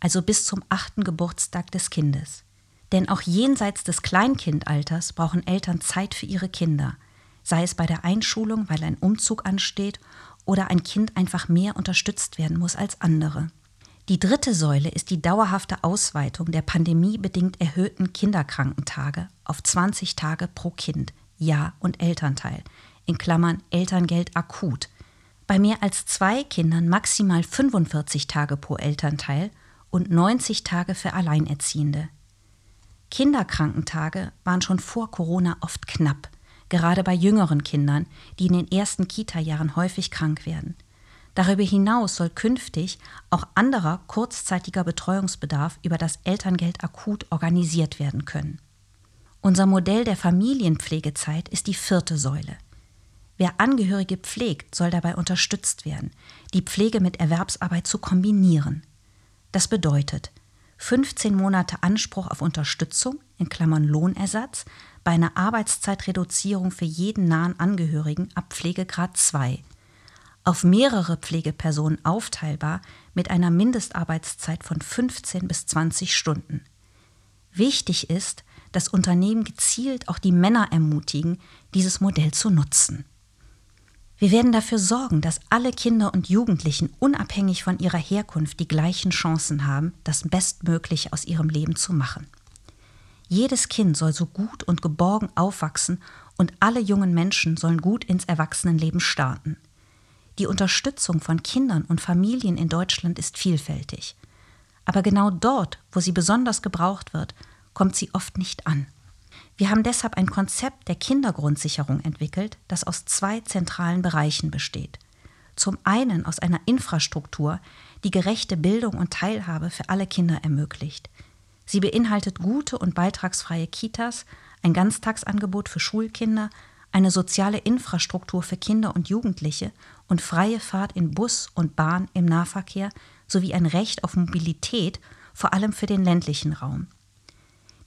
also bis zum achten Geburtstag des Kindes. Denn auch jenseits des Kleinkindalters brauchen Eltern Zeit für ihre Kinder, sei es bei der Einschulung, weil ein Umzug ansteht oder ein Kind einfach mehr unterstützt werden muss als andere. Die dritte Säule ist die dauerhafte Ausweitung der pandemiebedingt erhöhten Kinderkrankentage auf 20 Tage pro Kind, Jahr und Elternteil, in Klammern Elterngeld akut. Bei mehr als zwei Kindern maximal 45 Tage pro Elternteil und 90 Tage für Alleinerziehende. Kinderkrankentage waren schon vor Corona oft knapp, gerade bei jüngeren Kindern, die in den ersten Kita-Jahren häufig krank werden. Darüber hinaus soll künftig auch anderer kurzzeitiger Betreuungsbedarf über das Elterngeld akut organisiert werden können. Unser Modell der Familienpflegezeit ist die vierte Säule. Wer Angehörige pflegt, soll dabei unterstützt werden, die Pflege mit Erwerbsarbeit zu kombinieren. Das bedeutet 15 Monate Anspruch auf Unterstützung in Klammern Lohnersatz bei einer Arbeitszeitreduzierung für jeden nahen Angehörigen ab Pflegegrad 2 auf mehrere Pflegepersonen aufteilbar mit einer Mindestarbeitszeit von 15 bis 20 Stunden. Wichtig ist, dass Unternehmen gezielt auch die Männer ermutigen, dieses Modell zu nutzen. Wir werden dafür sorgen, dass alle Kinder und Jugendlichen unabhängig von ihrer Herkunft die gleichen Chancen haben, das Bestmögliche aus ihrem Leben zu machen. Jedes Kind soll so gut und geborgen aufwachsen und alle jungen Menschen sollen gut ins Erwachsenenleben starten. Die Unterstützung von Kindern und Familien in Deutschland ist vielfältig. Aber genau dort, wo sie besonders gebraucht wird, kommt sie oft nicht an. Wir haben deshalb ein Konzept der Kindergrundsicherung entwickelt, das aus zwei zentralen Bereichen besteht. Zum einen aus einer Infrastruktur, die gerechte Bildung und Teilhabe für alle Kinder ermöglicht. Sie beinhaltet gute und beitragsfreie Kitas, ein Ganztagsangebot für Schulkinder, eine soziale Infrastruktur für Kinder und Jugendliche und freie Fahrt in Bus und Bahn im Nahverkehr sowie ein Recht auf Mobilität, vor allem für den ländlichen Raum.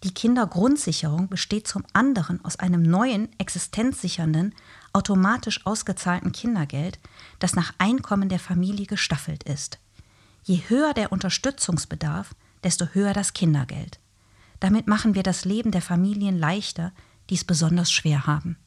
Die Kindergrundsicherung besteht zum anderen aus einem neuen, existenzsichernden, automatisch ausgezahlten Kindergeld, das nach Einkommen der Familie gestaffelt ist. Je höher der Unterstützungsbedarf, desto höher das Kindergeld. Damit machen wir das Leben der Familien leichter, die es besonders schwer haben.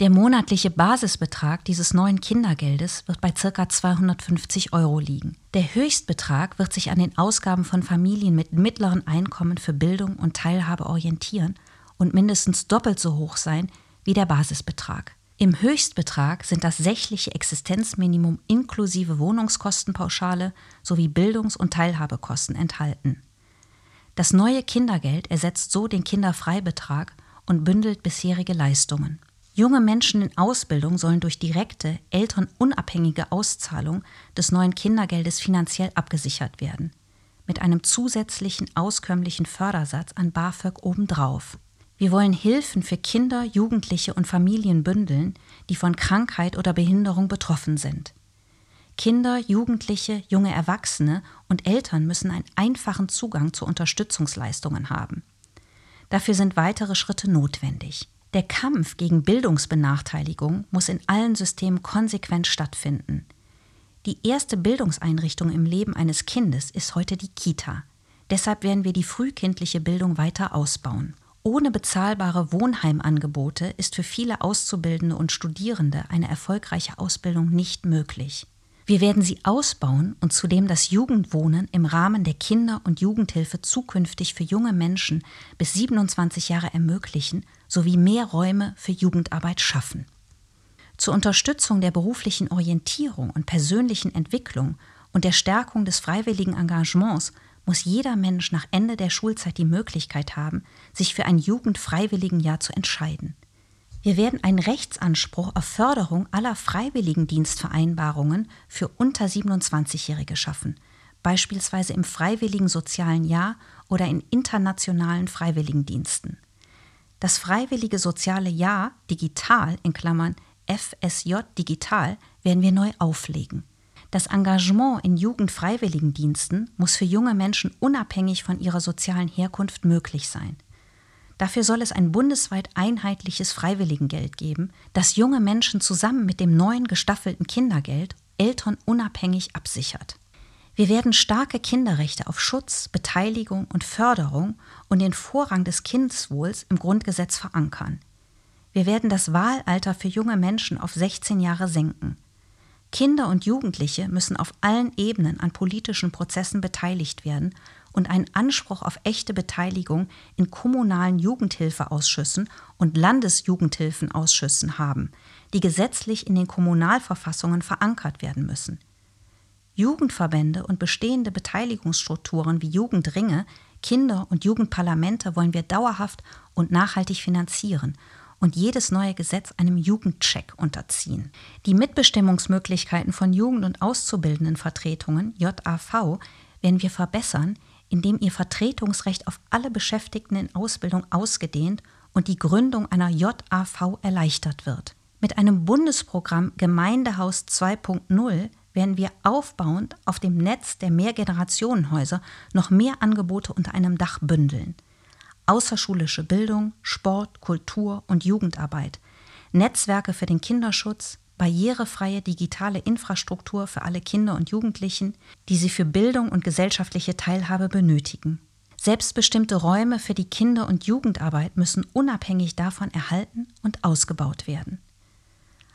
Der monatliche Basisbetrag dieses neuen Kindergeldes wird bei ca. 250 Euro liegen. Der Höchstbetrag wird sich an den Ausgaben von Familien mit mittleren Einkommen für Bildung und Teilhabe orientieren und mindestens doppelt so hoch sein wie der Basisbetrag. Im Höchstbetrag sind das sächliche Existenzminimum inklusive Wohnungskostenpauschale sowie Bildungs- und Teilhabekosten enthalten. Das neue Kindergeld ersetzt so den Kinderfreibetrag und bündelt bisherige Leistungen. Junge Menschen in Ausbildung sollen durch direkte, elternunabhängige Auszahlung des neuen Kindergeldes finanziell abgesichert werden, mit einem zusätzlichen auskömmlichen Fördersatz an BAföG obendrauf. Wir wollen Hilfen für Kinder, Jugendliche und Familien bündeln, die von Krankheit oder Behinderung betroffen sind. Kinder, Jugendliche, junge Erwachsene und Eltern müssen einen einfachen Zugang zu Unterstützungsleistungen haben. Dafür sind weitere Schritte notwendig. Der Kampf gegen Bildungsbenachteiligung muss in allen Systemen konsequent stattfinden. Die erste Bildungseinrichtung im Leben eines Kindes ist heute die Kita. Deshalb werden wir die frühkindliche Bildung weiter ausbauen. Ohne bezahlbare Wohnheimangebote ist für viele Auszubildende und Studierende eine erfolgreiche Ausbildung nicht möglich. Wir werden sie ausbauen und zudem das Jugendwohnen im Rahmen der Kinder- und Jugendhilfe zukünftig für junge Menschen bis 27 Jahre ermöglichen sowie mehr Räume für Jugendarbeit schaffen. Zur Unterstützung der beruflichen Orientierung und persönlichen Entwicklung und der Stärkung des freiwilligen Engagements muss jeder Mensch nach Ende der Schulzeit die Möglichkeit haben, sich für ein Jugendfreiwilligenjahr zu entscheiden. Wir werden einen Rechtsanspruch auf Förderung aller Freiwilligendienstvereinbarungen für unter 27-Jährige schaffen, beispielsweise im freiwilligen sozialen Jahr oder in internationalen Freiwilligendiensten. Das freiwillige soziale Jahr digital in Klammern FSJ digital werden wir neu auflegen. Das Engagement in Jugendfreiwilligendiensten muss für junge Menschen unabhängig von ihrer sozialen Herkunft möglich sein. Dafür soll es ein bundesweit einheitliches Freiwilligengeld geben, das junge Menschen zusammen mit dem neuen gestaffelten Kindergeld Eltern unabhängig absichert. Wir werden starke Kinderrechte auf Schutz, Beteiligung und Förderung und den Vorrang des Kindeswohls im Grundgesetz verankern. Wir werden das Wahlalter für junge Menschen auf 16 Jahre senken. Kinder und Jugendliche müssen auf allen Ebenen an politischen Prozessen beteiligt werden und einen Anspruch auf echte Beteiligung in kommunalen Jugendhilfeausschüssen und Landesjugendhilfenausschüssen haben, die gesetzlich in den Kommunalverfassungen verankert werden müssen. Jugendverbände und bestehende Beteiligungsstrukturen wie Jugendringe, Kinder- und Jugendparlamente wollen wir dauerhaft und nachhaltig finanzieren und jedes neue Gesetz einem Jugendcheck unterziehen. Die Mitbestimmungsmöglichkeiten von Jugend- und Auszubildendenvertretungen, JAV, werden wir verbessern, indem ihr Vertretungsrecht auf alle Beschäftigten in Ausbildung ausgedehnt und die Gründung einer JAV erleichtert wird. Mit einem Bundesprogramm Gemeindehaus 2.0 werden wir aufbauend auf dem Netz der Mehrgenerationenhäuser noch mehr Angebote unter einem Dach bündeln. Außerschulische Bildung, Sport, Kultur und Jugendarbeit, Netzwerke für den Kinderschutz, barrierefreie digitale Infrastruktur für alle Kinder und Jugendlichen, die sie für Bildung und gesellschaftliche Teilhabe benötigen. Selbstbestimmte Räume für die Kinder- und Jugendarbeit müssen unabhängig davon erhalten und ausgebaut werden.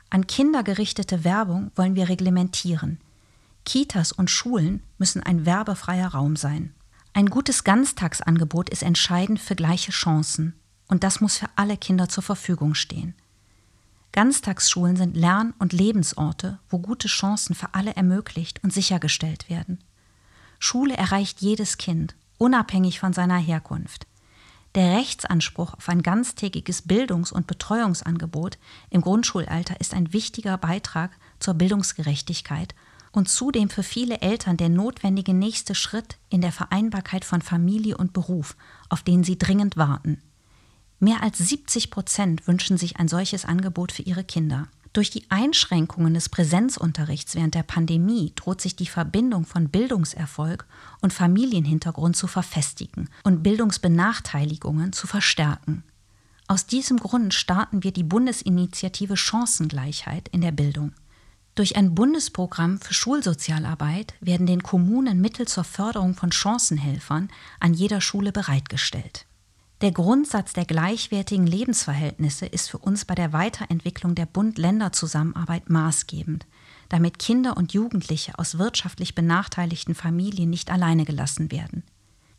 An Kinder gerichtete Werbung wollen wir reglementieren. Kitas und Schulen müssen ein werbefreier Raum sein. Ein gutes Ganztagsangebot ist entscheidend für gleiche Chancen und das muss für alle Kinder zur Verfügung stehen. Ganztagsschulen sind Lern- und Lebensorte, wo gute Chancen für alle ermöglicht und sichergestellt werden. Schule erreicht jedes Kind, unabhängig von seiner Herkunft. Der Rechtsanspruch auf ein ganztägiges Bildungs- und Betreuungsangebot im Grundschulalter ist ein wichtiger Beitrag zur Bildungsgerechtigkeit und zudem für viele Eltern der notwendige nächste Schritt in der Vereinbarkeit von Familie und Beruf, auf den sie dringend warten. Mehr als 70 Prozent wünschen sich ein solches Angebot für ihre Kinder. Durch die Einschränkungen des Präsenzunterrichts während der Pandemie droht sich die Verbindung von Bildungserfolg und Familienhintergrund zu verfestigen und Bildungsbenachteiligungen zu verstärken. Aus diesem Grund starten wir die Bundesinitiative Chancengleichheit in der Bildung. Durch ein Bundesprogramm für Schulsozialarbeit werden den Kommunen Mittel zur Förderung von Chancenhelfern an jeder Schule bereitgestellt. Der Grundsatz der gleichwertigen Lebensverhältnisse ist für uns bei der Weiterentwicklung der Bund-Länder-Zusammenarbeit maßgebend, damit Kinder und Jugendliche aus wirtschaftlich benachteiligten Familien nicht alleine gelassen werden.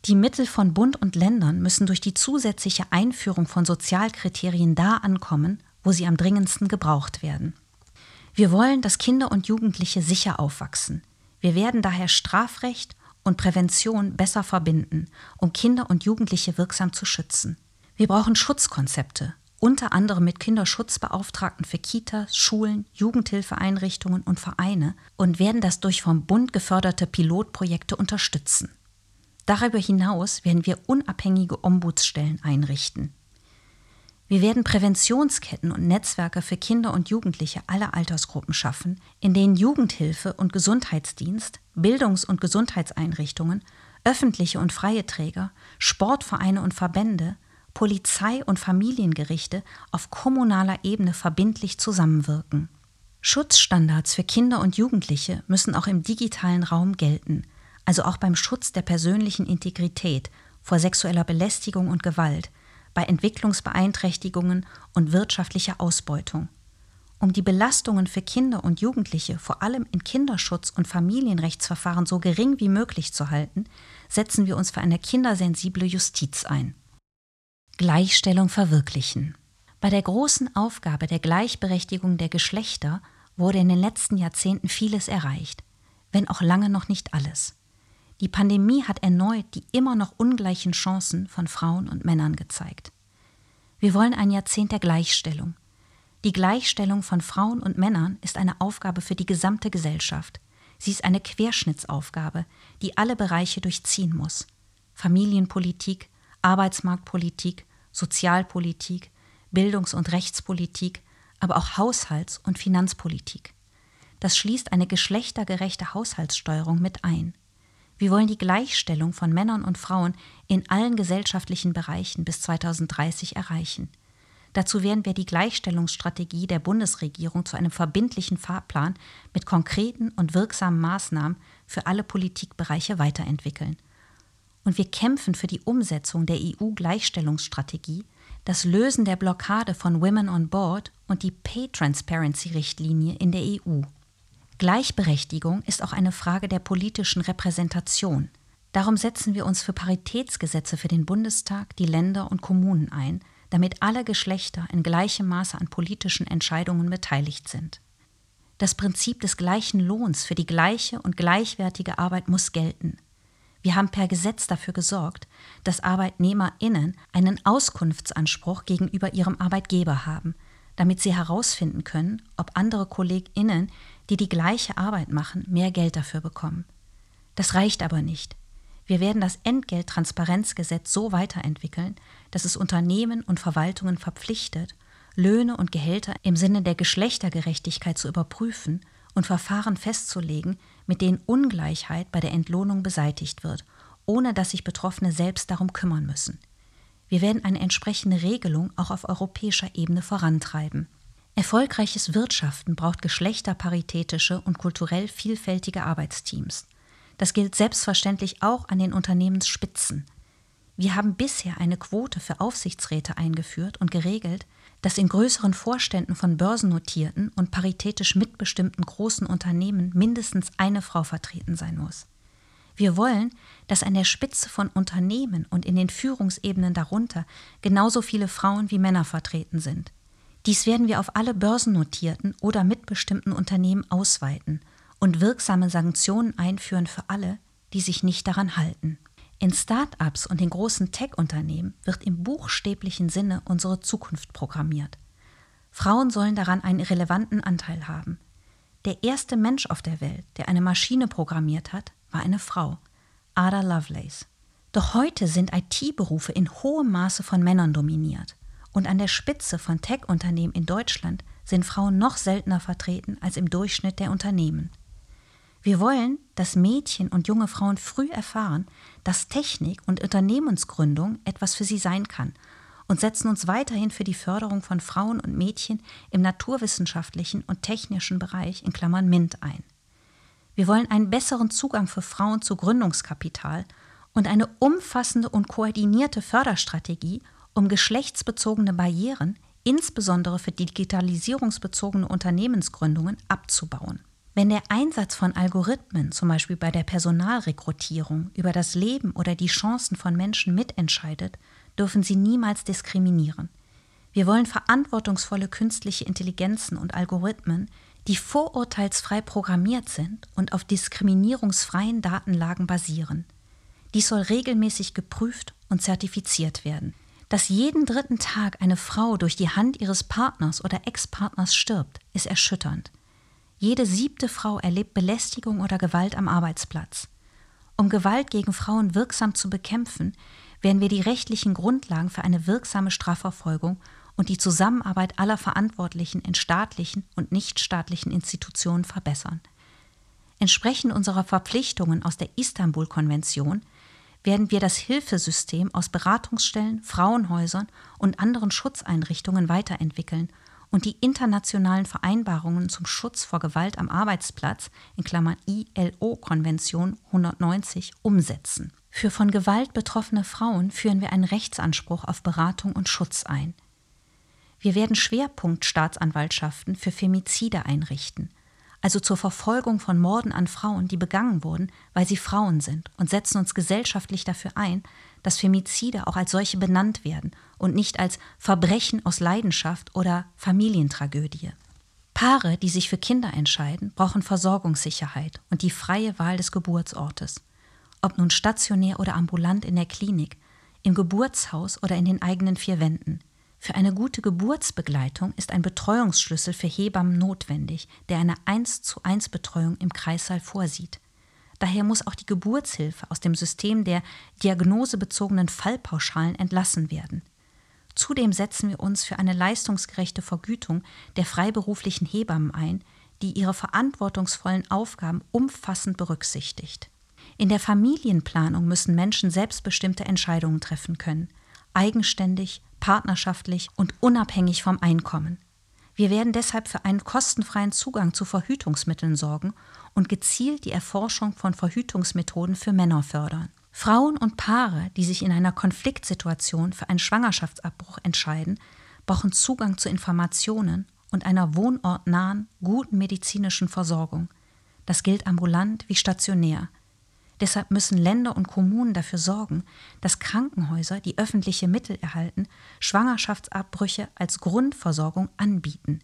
Die Mittel von Bund und Ländern müssen durch die zusätzliche Einführung von Sozialkriterien da ankommen, wo sie am dringendsten gebraucht werden. Wir wollen, dass Kinder und Jugendliche sicher aufwachsen. Wir werden daher Strafrecht und Prävention besser verbinden, um Kinder und Jugendliche wirksam zu schützen. Wir brauchen Schutzkonzepte, unter anderem mit Kinderschutzbeauftragten für Kitas, Schulen, Jugendhilfeeinrichtungen und Vereine und werden das durch vom Bund geförderte Pilotprojekte unterstützen. Darüber hinaus werden wir unabhängige Ombudsstellen einrichten. Wir werden Präventionsketten und Netzwerke für Kinder und Jugendliche aller Altersgruppen schaffen, in denen Jugendhilfe und Gesundheitsdienst, Bildungs- und Gesundheitseinrichtungen, öffentliche und freie Träger, Sportvereine und Verbände, Polizei und Familiengerichte auf kommunaler Ebene verbindlich zusammenwirken. Schutzstandards für Kinder und Jugendliche müssen auch im digitalen Raum gelten, also auch beim Schutz der persönlichen Integrität vor sexueller Belästigung und Gewalt, bei Entwicklungsbeeinträchtigungen und wirtschaftlicher Ausbeutung. Um die Belastungen für Kinder und Jugendliche vor allem in Kinderschutz und Familienrechtsverfahren so gering wie möglich zu halten, setzen wir uns für eine kindersensible Justiz ein. Gleichstellung verwirklichen. Bei der großen Aufgabe der Gleichberechtigung der Geschlechter wurde in den letzten Jahrzehnten vieles erreicht, wenn auch lange noch nicht alles. Die Pandemie hat erneut die immer noch ungleichen Chancen von Frauen und Männern gezeigt. Wir wollen ein Jahrzehnt der Gleichstellung. Die Gleichstellung von Frauen und Männern ist eine Aufgabe für die gesamte Gesellschaft. Sie ist eine Querschnittsaufgabe, die alle Bereiche durchziehen muss. Familienpolitik, Arbeitsmarktpolitik, Sozialpolitik, Bildungs- und Rechtspolitik, aber auch Haushalts- und Finanzpolitik. Das schließt eine geschlechtergerechte Haushaltssteuerung mit ein. Wir wollen die Gleichstellung von Männern und Frauen in allen gesellschaftlichen Bereichen bis 2030 erreichen. Dazu werden wir die Gleichstellungsstrategie der Bundesregierung zu einem verbindlichen Fahrplan mit konkreten und wirksamen Maßnahmen für alle Politikbereiche weiterentwickeln. Und wir kämpfen für die Umsetzung der EU-Gleichstellungsstrategie, das Lösen der Blockade von Women on Board und die Pay Transparency-Richtlinie in der EU. Gleichberechtigung ist auch eine Frage der politischen Repräsentation. Darum setzen wir uns für Paritätsgesetze für den Bundestag, die Länder und Kommunen ein, damit alle Geschlechter in gleichem Maße an politischen Entscheidungen beteiligt sind. Das Prinzip des gleichen Lohns für die gleiche und gleichwertige Arbeit muss gelten. Wir haben per Gesetz dafür gesorgt, dass Arbeitnehmerinnen einen Auskunftsanspruch gegenüber ihrem Arbeitgeber haben, damit sie herausfinden können, ob andere Kolleginnen die die gleiche Arbeit machen, mehr Geld dafür bekommen. Das reicht aber nicht. Wir werden das Entgelttransparenzgesetz so weiterentwickeln, dass es Unternehmen und Verwaltungen verpflichtet, Löhne und Gehälter im Sinne der Geschlechtergerechtigkeit zu überprüfen und Verfahren festzulegen, mit denen Ungleichheit bei der Entlohnung beseitigt wird, ohne dass sich Betroffene selbst darum kümmern müssen. Wir werden eine entsprechende Regelung auch auf europäischer Ebene vorantreiben. Erfolgreiches Wirtschaften braucht geschlechterparitätische und kulturell vielfältige Arbeitsteams. Das gilt selbstverständlich auch an den Unternehmensspitzen. Wir haben bisher eine Quote für Aufsichtsräte eingeführt und geregelt, dass in größeren Vorständen von börsennotierten und paritätisch mitbestimmten großen Unternehmen mindestens eine Frau vertreten sein muss. Wir wollen, dass an der Spitze von Unternehmen und in den Führungsebenen darunter genauso viele Frauen wie Männer vertreten sind. Dies werden wir auf alle börsennotierten oder mitbestimmten Unternehmen ausweiten und wirksame Sanktionen einführen für alle, die sich nicht daran halten. In Start-ups und den großen Tech-Unternehmen wird im buchstäblichen Sinne unsere Zukunft programmiert. Frauen sollen daran einen relevanten Anteil haben. Der erste Mensch auf der Welt, der eine Maschine programmiert hat, war eine Frau, Ada Lovelace. Doch heute sind IT-Berufe in hohem Maße von Männern dominiert. Und an der Spitze von Tech-Unternehmen in Deutschland sind Frauen noch seltener vertreten als im Durchschnitt der Unternehmen. Wir wollen, dass Mädchen und junge Frauen früh erfahren, dass Technik und Unternehmensgründung etwas für sie sein kann und setzen uns weiterhin für die Förderung von Frauen und Mädchen im naturwissenschaftlichen und technischen Bereich in Klammern MINT ein. Wir wollen einen besseren Zugang für Frauen zu Gründungskapital und eine umfassende und koordinierte Förderstrategie, um geschlechtsbezogene Barrieren, insbesondere für digitalisierungsbezogene Unternehmensgründungen, abzubauen. Wenn der Einsatz von Algorithmen, zum Beispiel bei der Personalrekrutierung, über das Leben oder die Chancen von Menschen mitentscheidet, dürfen sie niemals diskriminieren. Wir wollen verantwortungsvolle künstliche Intelligenzen und Algorithmen, die vorurteilsfrei programmiert sind und auf diskriminierungsfreien Datenlagen basieren. Dies soll regelmäßig geprüft und zertifiziert werden. Dass jeden dritten Tag eine Frau durch die Hand ihres Partners oder Ex-Partners stirbt, ist erschütternd. Jede siebte Frau erlebt Belästigung oder Gewalt am Arbeitsplatz. Um Gewalt gegen Frauen wirksam zu bekämpfen, werden wir die rechtlichen Grundlagen für eine wirksame Strafverfolgung und die Zusammenarbeit aller Verantwortlichen in staatlichen und nichtstaatlichen Institutionen verbessern. Entsprechend unserer Verpflichtungen aus der Istanbul-Konvention werden wir das Hilfesystem aus Beratungsstellen, Frauenhäusern und anderen Schutzeinrichtungen weiterentwickeln und die internationalen Vereinbarungen zum Schutz vor Gewalt am Arbeitsplatz in Klammern ILO-Konvention 190 umsetzen. Für von Gewalt betroffene Frauen führen wir einen Rechtsanspruch auf Beratung und Schutz ein. Wir werden Schwerpunktstaatsanwaltschaften für Femizide einrichten, also zur Verfolgung von Morden an Frauen, die begangen wurden, weil sie Frauen sind, und setzen uns gesellschaftlich dafür ein, dass Femizide auch als solche benannt werden und nicht als Verbrechen aus Leidenschaft oder Familientragödie. Paare, die sich für Kinder entscheiden, brauchen Versorgungssicherheit und die freie Wahl des Geburtsortes. Ob nun stationär oder ambulant in der Klinik, im Geburtshaus oder in den eigenen vier Wänden. Für eine gute Geburtsbegleitung ist ein Betreuungsschlüssel für Hebammen notwendig, der eine 1 zu 1 Betreuung im Kreissaal vorsieht. Daher muss auch die Geburtshilfe aus dem System der diagnosebezogenen Fallpauschalen entlassen werden. Zudem setzen wir uns für eine leistungsgerechte Vergütung der freiberuflichen Hebammen ein, die ihre verantwortungsvollen Aufgaben umfassend berücksichtigt. In der Familienplanung müssen Menschen selbstbestimmte Entscheidungen treffen können, eigenständig, partnerschaftlich und unabhängig vom Einkommen. Wir werden deshalb für einen kostenfreien Zugang zu Verhütungsmitteln sorgen und gezielt die Erforschung von Verhütungsmethoden für Männer fördern. Frauen und Paare, die sich in einer Konfliktsituation für einen Schwangerschaftsabbruch entscheiden, brauchen Zugang zu Informationen und einer wohnortnahen, guten medizinischen Versorgung. Das gilt ambulant wie stationär. Deshalb müssen Länder und Kommunen dafür sorgen, dass Krankenhäuser, die öffentliche Mittel erhalten, Schwangerschaftsabbrüche als Grundversorgung anbieten.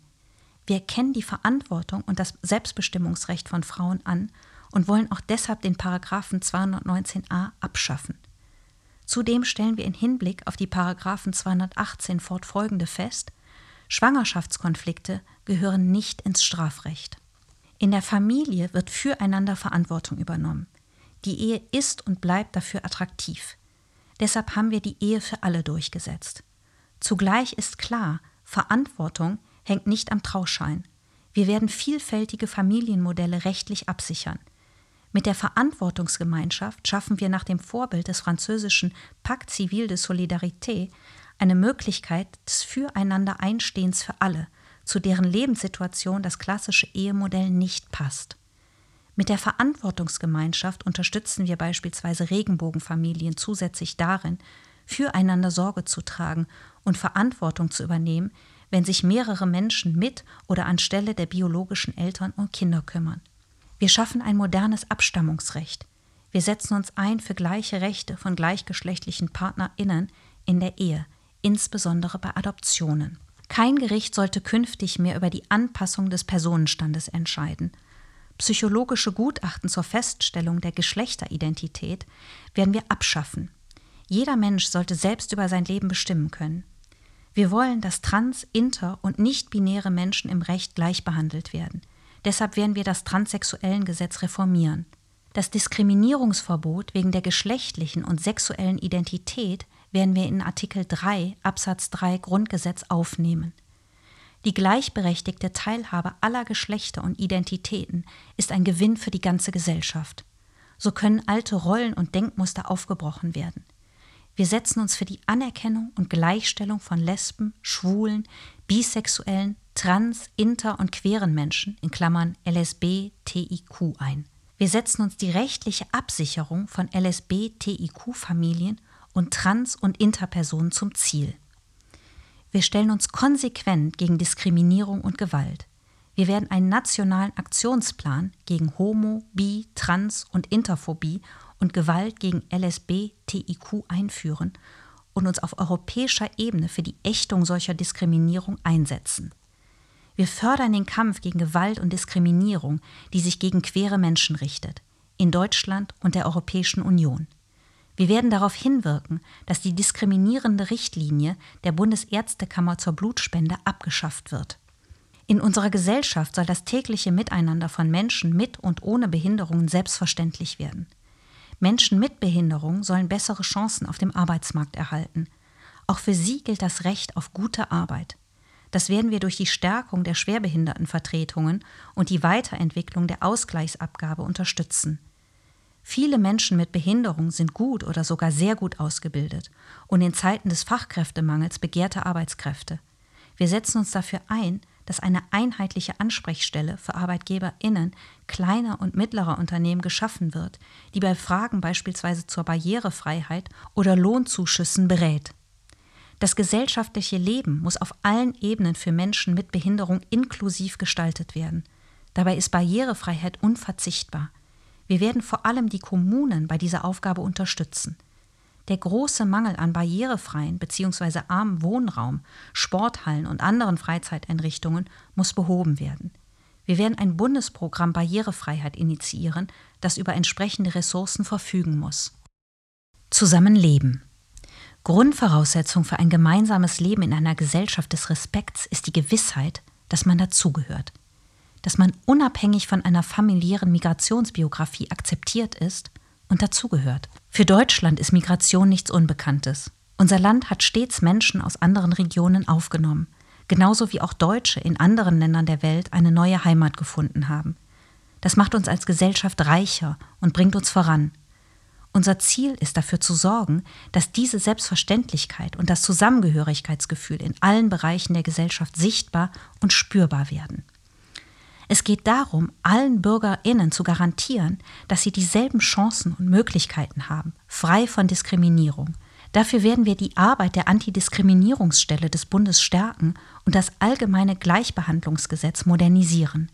Wir erkennen die Verantwortung und das Selbstbestimmungsrecht von Frauen an und wollen auch deshalb den Paragraphen 219a abschaffen. Zudem stellen wir in Hinblick auf die Paragraphen 218 fortfolgende fest, Schwangerschaftskonflikte gehören nicht ins Strafrecht. In der Familie wird füreinander Verantwortung übernommen. Die Ehe ist und bleibt dafür attraktiv. Deshalb haben wir die Ehe für alle durchgesetzt. Zugleich ist klar, Verantwortung hängt nicht am Trauschein. Wir werden vielfältige Familienmodelle rechtlich absichern. Mit der Verantwortungsgemeinschaft schaffen wir nach dem Vorbild des französischen Pacte Civil de Solidarité eine Möglichkeit des Füreinander-Einstehens für alle, zu deren Lebenssituation das klassische Ehemodell nicht passt. Mit der Verantwortungsgemeinschaft unterstützen wir beispielsweise Regenbogenfamilien zusätzlich darin, füreinander Sorge zu tragen und Verantwortung zu übernehmen, wenn sich mehrere Menschen mit oder anstelle der biologischen Eltern und Kinder kümmern. Wir schaffen ein modernes Abstammungsrecht. Wir setzen uns ein für gleiche Rechte von gleichgeschlechtlichen Partnerinnen in der Ehe, insbesondere bei Adoptionen. Kein Gericht sollte künftig mehr über die Anpassung des Personenstandes entscheiden – Psychologische Gutachten zur Feststellung der Geschlechteridentität werden wir abschaffen. Jeder Mensch sollte selbst über sein Leben bestimmen können. Wir wollen, dass trans-, inter- und nicht-binäre Menschen im Recht gleich behandelt werden. Deshalb werden wir das transsexuellen Gesetz reformieren. Das Diskriminierungsverbot wegen der geschlechtlichen und sexuellen Identität werden wir in Artikel 3 Absatz 3 Grundgesetz aufnehmen. Die gleichberechtigte Teilhabe aller Geschlechter und Identitäten ist ein Gewinn für die ganze Gesellschaft. So können alte Rollen und Denkmuster aufgebrochen werden. Wir setzen uns für die Anerkennung und Gleichstellung von Lesben, Schwulen, Bisexuellen, Trans-, Inter- und queeren Menschen in Klammern LSB, TIQ ein. Wir setzen uns die rechtliche Absicherung von LSB-TIQ-Familien und Trans- und Interpersonen zum Ziel. Wir stellen uns konsequent gegen Diskriminierung und Gewalt. Wir werden einen nationalen Aktionsplan gegen Homo, Bi, Trans und Interphobie und Gewalt gegen LSB, TIQ einführen und uns auf europäischer Ebene für die Ächtung solcher Diskriminierung einsetzen. Wir fördern den Kampf gegen Gewalt und Diskriminierung, die sich gegen queere Menschen richtet, in Deutschland und der Europäischen Union. Wir werden darauf hinwirken, dass die diskriminierende Richtlinie der Bundesärztekammer zur Blutspende abgeschafft wird. In unserer Gesellschaft soll das tägliche Miteinander von Menschen mit und ohne Behinderungen selbstverständlich werden. Menschen mit Behinderung sollen bessere Chancen auf dem Arbeitsmarkt erhalten. Auch für sie gilt das Recht auf gute Arbeit. Das werden wir durch die Stärkung der Schwerbehindertenvertretungen und die Weiterentwicklung der Ausgleichsabgabe unterstützen. Viele Menschen mit Behinderung sind gut oder sogar sehr gut ausgebildet und in Zeiten des Fachkräftemangels begehrte Arbeitskräfte. Wir setzen uns dafür ein, dass eine einheitliche Ansprechstelle für Arbeitgeberinnen kleiner und mittlerer Unternehmen geschaffen wird, die bei Fragen beispielsweise zur Barrierefreiheit oder Lohnzuschüssen berät. Das gesellschaftliche Leben muss auf allen Ebenen für Menschen mit Behinderung inklusiv gestaltet werden. Dabei ist Barrierefreiheit unverzichtbar. Wir werden vor allem die Kommunen bei dieser Aufgabe unterstützen. Der große Mangel an barrierefreien bzw. armen Wohnraum, Sporthallen und anderen Freizeiteinrichtungen muss behoben werden. Wir werden ein Bundesprogramm Barrierefreiheit initiieren, das über entsprechende Ressourcen verfügen muss. Zusammenleben. Grundvoraussetzung für ein gemeinsames Leben in einer Gesellschaft des Respekts ist die Gewissheit, dass man dazugehört, dass man unabhängig von einer familiären Migrationsbiografie akzeptiert ist und dazugehört. Für Deutschland ist Migration nichts Unbekanntes. Unser Land hat stets Menschen aus anderen Regionen aufgenommen, genauso wie auch Deutsche in anderen Ländern der Welt eine neue Heimat gefunden haben. Das macht uns als Gesellschaft reicher und bringt uns voran. Unser Ziel ist dafür zu sorgen, dass diese Selbstverständlichkeit und das Zusammengehörigkeitsgefühl in allen Bereichen der Gesellschaft sichtbar und spürbar werden. Es geht darum, allen Bürgerinnen zu garantieren, dass sie dieselben Chancen und Möglichkeiten haben, frei von Diskriminierung. Dafür werden wir die Arbeit der Antidiskriminierungsstelle des Bundes stärken und das allgemeine Gleichbehandlungsgesetz modernisieren.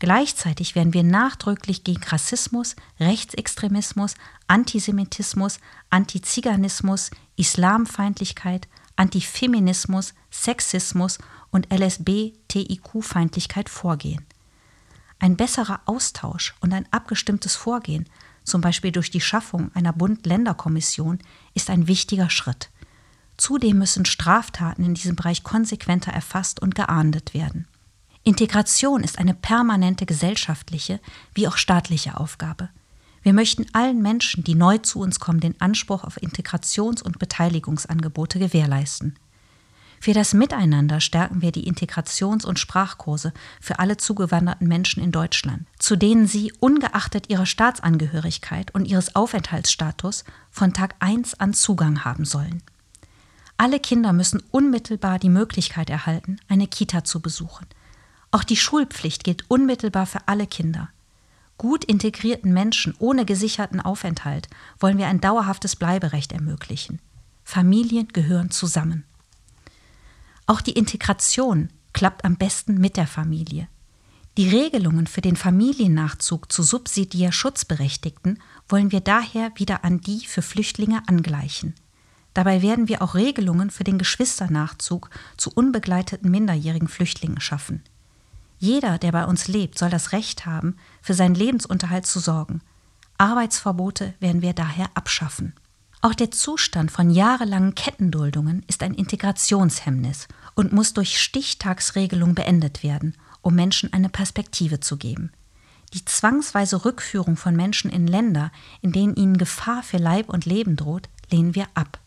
Gleichzeitig werden wir nachdrücklich gegen Rassismus, Rechtsextremismus, Antisemitismus, Antiziganismus, Islamfeindlichkeit, Antifeminismus, Sexismus und LSB-TIQ-Feindlichkeit vorgehen. Ein besserer Austausch und ein abgestimmtes Vorgehen, zum Beispiel durch die Schaffung einer Bund-Länder-Kommission, ist ein wichtiger Schritt. Zudem müssen Straftaten in diesem Bereich konsequenter erfasst und geahndet werden. Integration ist eine permanente gesellschaftliche wie auch staatliche Aufgabe. Wir möchten allen Menschen, die neu zu uns kommen, den Anspruch auf Integrations- und Beteiligungsangebote gewährleisten. Für das Miteinander stärken wir die Integrations- und Sprachkurse für alle zugewanderten Menschen in Deutschland, zu denen sie ungeachtet ihrer Staatsangehörigkeit und ihres Aufenthaltsstatus von Tag 1 an Zugang haben sollen. Alle Kinder müssen unmittelbar die Möglichkeit erhalten, eine Kita zu besuchen. Auch die Schulpflicht gilt unmittelbar für alle Kinder. Gut integrierten Menschen ohne gesicherten Aufenthalt wollen wir ein dauerhaftes Bleiberecht ermöglichen. Familien gehören zusammen. Auch die Integration klappt am besten mit der Familie. Die Regelungen für den Familiennachzug zu subsidiär Schutzberechtigten wollen wir daher wieder an die für Flüchtlinge angleichen. Dabei werden wir auch Regelungen für den Geschwisternachzug zu unbegleiteten minderjährigen Flüchtlingen schaffen. Jeder, der bei uns lebt, soll das Recht haben, für seinen Lebensunterhalt zu sorgen. Arbeitsverbote werden wir daher abschaffen. Auch der Zustand von jahrelangen Kettenduldungen ist ein Integrationshemmnis und muss durch Stichtagsregelung beendet werden, um Menschen eine Perspektive zu geben. Die zwangsweise Rückführung von Menschen in Länder, in denen ihnen Gefahr für Leib und Leben droht, lehnen wir ab.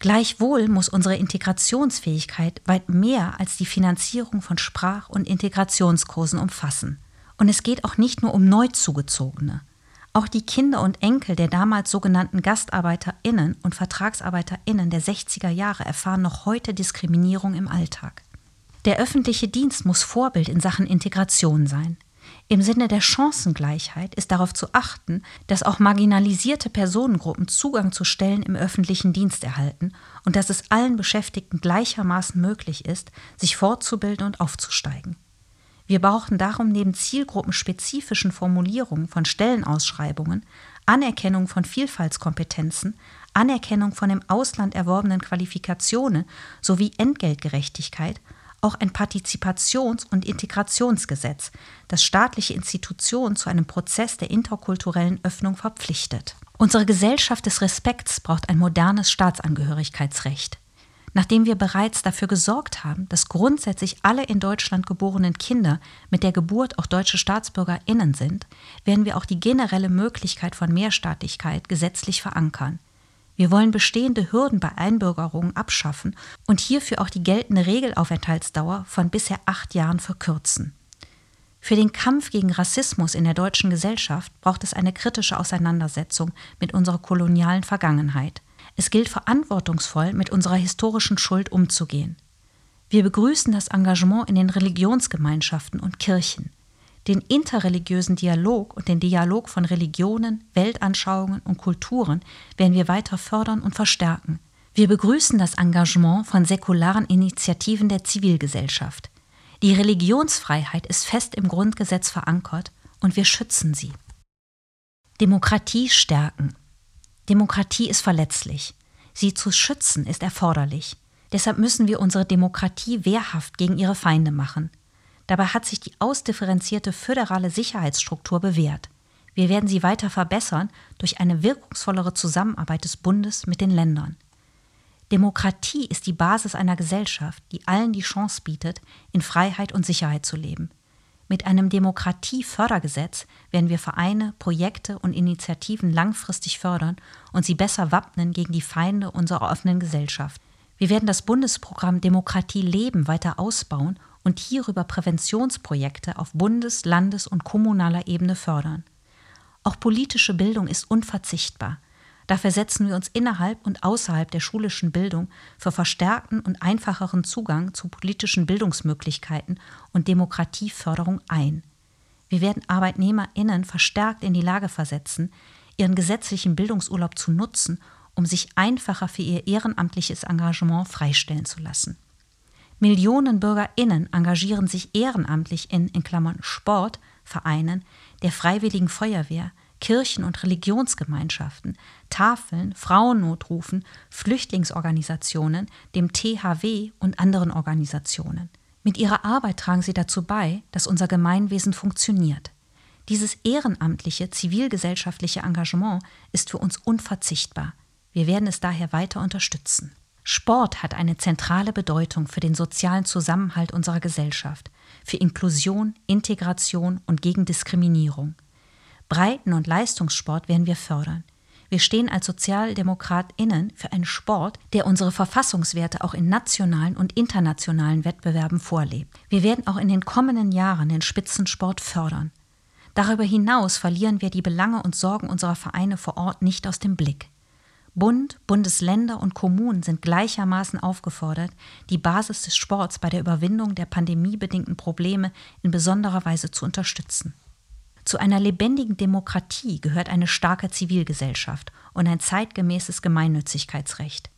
Gleichwohl muss unsere Integrationsfähigkeit weit mehr als die Finanzierung von Sprach- und Integrationskursen umfassen. Und es geht auch nicht nur um Neuzugezogene. Auch die Kinder und Enkel der damals sogenannten Gastarbeiterinnen und Vertragsarbeiterinnen der 60er Jahre erfahren noch heute Diskriminierung im Alltag. Der öffentliche Dienst muss Vorbild in Sachen Integration sein. Im Sinne der Chancengleichheit ist darauf zu achten, dass auch marginalisierte Personengruppen Zugang zu Stellen im öffentlichen Dienst erhalten und dass es allen Beschäftigten gleichermaßen möglich ist, sich fortzubilden und aufzusteigen. Wir brauchen darum neben zielgruppenspezifischen Formulierungen von Stellenausschreibungen, Anerkennung von Vielfaltskompetenzen, Anerkennung von im Ausland erworbenen Qualifikationen sowie Entgeltgerechtigkeit auch ein Partizipations- und Integrationsgesetz, das staatliche Institutionen zu einem Prozess der interkulturellen Öffnung verpflichtet. Unsere Gesellschaft des Respekts braucht ein modernes Staatsangehörigkeitsrecht. Nachdem wir bereits dafür gesorgt haben, dass grundsätzlich alle in Deutschland geborenen Kinder mit der Geburt auch deutsche Staatsbürgerinnen sind, werden wir auch die generelle Möglichkeit von Mehrstaatlichkeit gesetzlich verankern. Wir wollen bestehende Hürden bei Einbürgerungen abschaffen und hierfür auch die geltende Regelaufenthaltsdauer von bisher acht Jahren verkürzen. Für den Kampf gegen Rassismus in der deutschen Gesellschaft braucht es eine kritische Auseinandersetzung mit unserer kolonialen Vergangenheit. Es gilt verantwortungsvoll mit unserer historischen Schuld umzugehen. Wir begrüßen das Engagement in den Religionsgemeinschaften und Kirchen den interreligiösen Dialog und den Dialog von Religionen, Weltanschauungen und Kulturen werden wir weiter fördern und verstärken. Wir begrüßen das Engagement von säkularen Initiativen der Zivilgesellschaft. Die Religionsfreiheit ist fest im Grundgesetz verankert und wir schützen sie. Demokratie stärken. Demokratie ist verletzlich. Sie zu schützen ist erforderlich. Deshalb müssen wir unsere Demokratie wehrhaft gegen ihre Feinde machen. Dabei hat sich die ausdifferenzierte föderale Sicherheitsstruktur bewährt. Wir werden sie weiter verbessern durch eine wirkungsvollere Zusammenarbeit des Bundes mit den Ländern. Demokratie ist die Basis einer Gesellschaft, die allen die Chance bietet, in Freiheit und Sicherheit zu leben. Mit einem Demokratiefördergesetz werden wir Vereine, Projekte und Initiativen langfristig fördern und sie besser wappnen gegen die Feinde unserer offenen Gesellschaft. Wir werden das Bundesprogramm Demokratie leben weiter ausbauen und hierüber Präventionsprojekte auf Bundes-, Landes- und kommunaler Ebene fördern. Auch politische Bildung ist unverzichtbar. Dafür setzen wir uns innerhalb und außerhalb der schulischen Bildung für verstärkten und einfacheren Zugang zu politischen Bildungsmöglichkeiten und Demokratieförderung ein. Wir werden Arbeitnehmerinnen verstärkt in die Lage versetzen, ihren gesetzlichen Bildungsurlaub zu nutzen, um sich einfacher für ihr ehrenamtliches Engagement freistellen zu lassen. Millionen BürgerInnen engagieren sich ehrenamtlich in, in Klammern Sport, Vereinen, der Freiwilligen Feuerwehr, Kirchen- und Religionsgemeinschaften, Tafeln, Frauennotrufen, Flüchtlingsorganisationen, dem THW und anderen Organisationen. Mit ihrer Arbeit tragen sie dazu bei, dass unser Gemeinwesen funktioniert. Dieses ehrenamtliche, zivilgesellschaftliche Engagement ist für uns unverzichtbar. Wir werden es daher weiter unterstützen. Sport hat eine zentrale Bedeutung für den sozialen Zusammenhalt unserer Gesellschaft, für Inklusion, Integration und gegen Diskriminierung. Breiten- und Leistungssport werden wir fördern. Wir stehen als SozialdemokratInnen für einen Sport, der unsere Verfassungswerte auch in nationalen und internationalen Wettbewerben vorlebt. Wir werden auch in den kommenden Jahren den Spitzensport fördern. Darüber hinaus verlieren wir die Belange und Sorgen unserer Vereine vor Ort nicht aus dem Blick. Bund, Bundesländer und Kommunen sind gleichermaßen aufgefordert, die Basis des Sports bei der Überwindung der pandemiebedingten Probleme in besonderer Weise zu unterstützen. Zu einer lebendigen Demokratie gehört eine starke Zivilgesellschaft und ein zeitgemäßes Gemeinnützigkeitsrecht.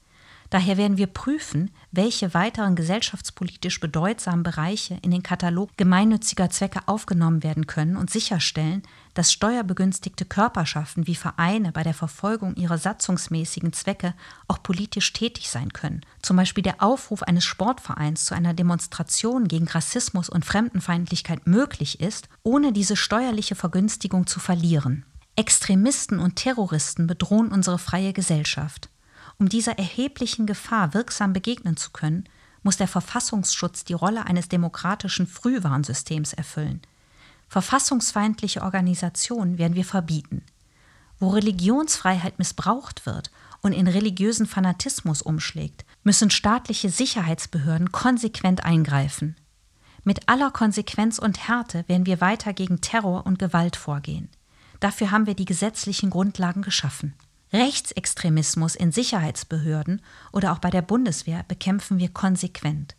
Daher werden wir prüfen, welche weiteren gesellschaftspolitisch bedeutsamen Bereiche in den Katalog gemeinnütziger Zwecke aufgenommen werden können und sicherstellen, dass steuerbegünstigte Körperschaften wie Vereine bei der Verfolgung ihrer satzungsmäßigen Zwecke auch politisch tätig sein können. Zum Beispiel der Aufruf eines Sportvereins zu einer Demonstration gegen Rassismus und Fremdenfeindlichkeit möglich ist, ohne diese steuerliche Vergünstigung zu verlieren. Extremisten und Terroristen bedrohen unsere freie Gesellschaft. Um dieser erheblichen Gefahr wirksam begegnen zu können, muss der Verfassungsschutz die Rolle eines demokratischen Frühwarnsystems erfüllen. Verfassungsfeindliche Organisationen werden wir verbieten. Wo Religionsfreiheit missbraucht wird und in religiösen Fanatismus umschlägt, müssen staatliche Sicherheitsbehörden konsequent eingreifen. Mit aller Konsequenz und Härte werden wir weiter gegen Terror und Gewalt vorgehen. Dafür haben wir die gesetzlichen Grundlagen geschaffen. Rechtsextremismus in Sicherheitsbehörden oder auch bei der Bundeswehr bekämpfen wir konsequent.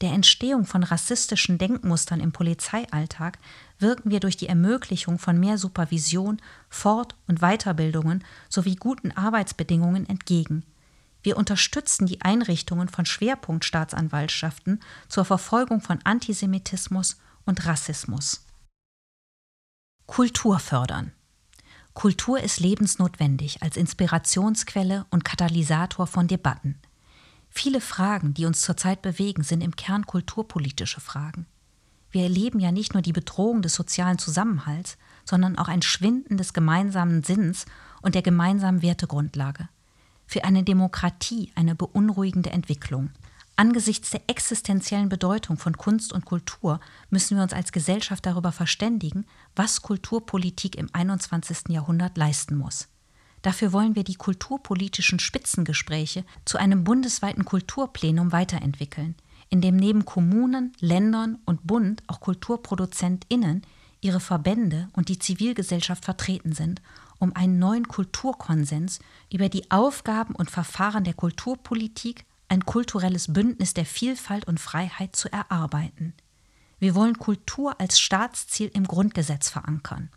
der Entstehung von rassistischen Denkmustern im Polizeialltag wirken wir durch die Ermöglichung von mehr Supervision, Fort- und Weiterbildungen sowie guten Arbeitsbedingungen entgegen. Wir unterstützen die Einrichtungen von Schwerpunktstaatsanwaltschaften zur Verfolgung von Antisemitismus und Rassismus. Kultur fördern. Kultur ist lebensnotwendig als Inspirationsquelle und Katalysator von Debatten. Viele Fragen, die uns zurzeit bewegen, sind im Kern kulturpolitische Fragen. Wir erleben ja nicht nur die Bedrohung des sozialen Zusammenhalts, sondern auch ein Schwinden des gemeinsamen Sinns und der gemeinsamen Wertegrundlage. Für eine Demokratie eine beunruhigende Entwicklung. Angesichts der existenziellen Bedeutung von Kunst und Kultur müssen wir uns als Gesellschaft darüber verständigen, was Kulturpolitik im 21. Jahrhundert leisten muss. Dafür wollen wir die kulturpolitischen Spitzengespräche zu einem bundesweiten Kulturplenum weiterentwickeln, in dem neben Kommunen, Ländern und Bund auch Kulturproduzentinnen, ihre Verbände und die Zivilgesellschaft vertreten sind, um einen neuen Kulturkonsens über die Aufgaben und Verfahren der Kulturpolitik, ein kulturelles Bündnis der Vielfalt und Freiheit zu erarbeiten. Wir wollen Kultur als Staatsziel im Grundgesetz verankern.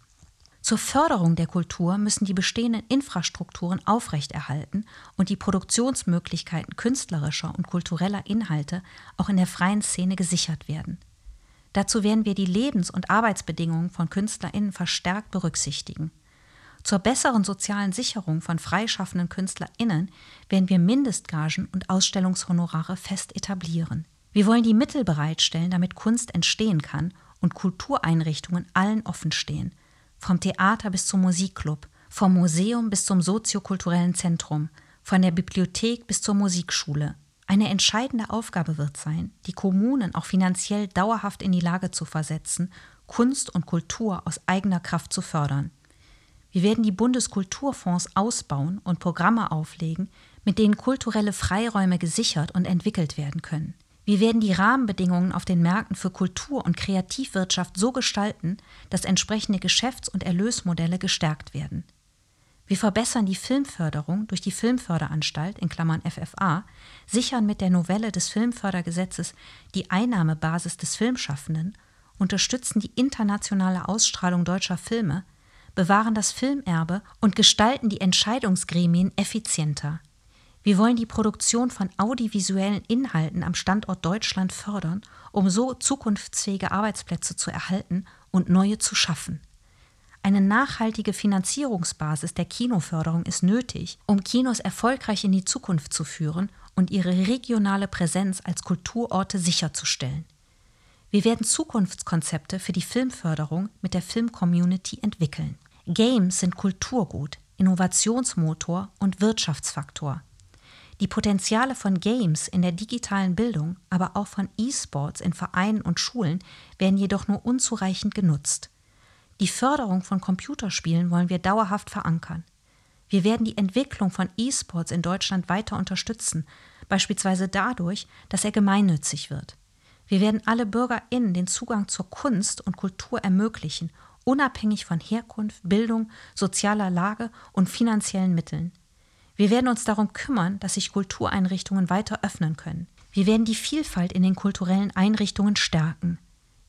Zur Förderung der Kultur müssen die bestehenden Infrastrukturen aufrechterhalten und die Produktionsmöglichkeiten künstlerischer und kultureller Inhalte auch in der freien Szene gesichert werden. Dazu werden wir die Lebens- und Arbeitsbedingungen von Künstlerinnen verstärkt berücksichtigen. Zur besseren sozialen Sicherung von freischaffenden Künstlerinnen werden wir Mindestgagen und Ausstellungshonorare fest etablieren. Wir wollen die Mittel bereitstellen, damit Kunst entstehen kann und Kultureinrichtungen allen offen stehen, vom Theater bis zum Musikclub, vom Museum bis zum soziokulturellen Zentrum, von der Bibliothek bis zur Musikschule. Eine entscheidende Aufgabe wird sein, die Kommunen auch finanziell dauerhaft in die Lage zu versetzen, Kunst und Kultur aus eigener Kraft zu fördern. Wir werden die Bundeskulturfonds ausbauen und Programme auflegen, mit denen kulturelle Freiräume gesichert und entwickelt werden können. Wir werden die Rahmenbedingungen auf den Märkten für Kultur- und Kreativwirtschaft so gestalten, dass entsprechende Geschäfts- und Erlösmodelle gestärkt werden. Wir verbessern die Filmförderung durch die Filmförderanstalt in Klammern FFA, sichern mit der Novelle des Filmfördergesetzes die Einnahmebasis des Filmschaffenden, unterstützen die internationale Ausstrahlung deutscher Filme, bewahren das Filmerbe und gestalten die Entscheidungsgremien effizienter. Wir wollen die Produktion von audiovisuellen Inhalten am Standort Deutschland fördern, um so zukunftsfähige Arbeitsplätze zu erhalten und neue zu schaffen. Eine nachhaltige Finanzierungsbasis der Kinoförderung ist nötig, um Kinos erfolgreich in die Zukunft zu führen und ihre regionale Präsenz als Kulturorte sicherzustellen. Wir werden Zukunftskonzepte für die Filmförderung mit der Filmcommunity entwickeln. Games sind Kulturgut, Innovationsmotor und Wirtschaftsfaktor. Die Potenziale von Games in der digitalen Bildung, aber auch von E-Sports in Vereinen und Schulen werden jedoch nur unzureichend genutzt. Die Förderung von Computerspielen wollen wir dauerhaft verankern. Wir werden die Entwicklung von E-Sports in Deutschland weiter unterstützen, beispielsweise dadurch, dass er gemeinnützig wird. Wir werden alle BürgerInnen den Zugang zur Kunst und Kultur ermöglichen, unabhängig von Herkunft, Bildung, sozialer Lage und finanziellen Mitteln. Wir werden uns darum kümmern, dass sich Kultureinrichtungen weiter öffnen können. Wir werden die Vielfalt in den kulturellen Einrichtungen stärken.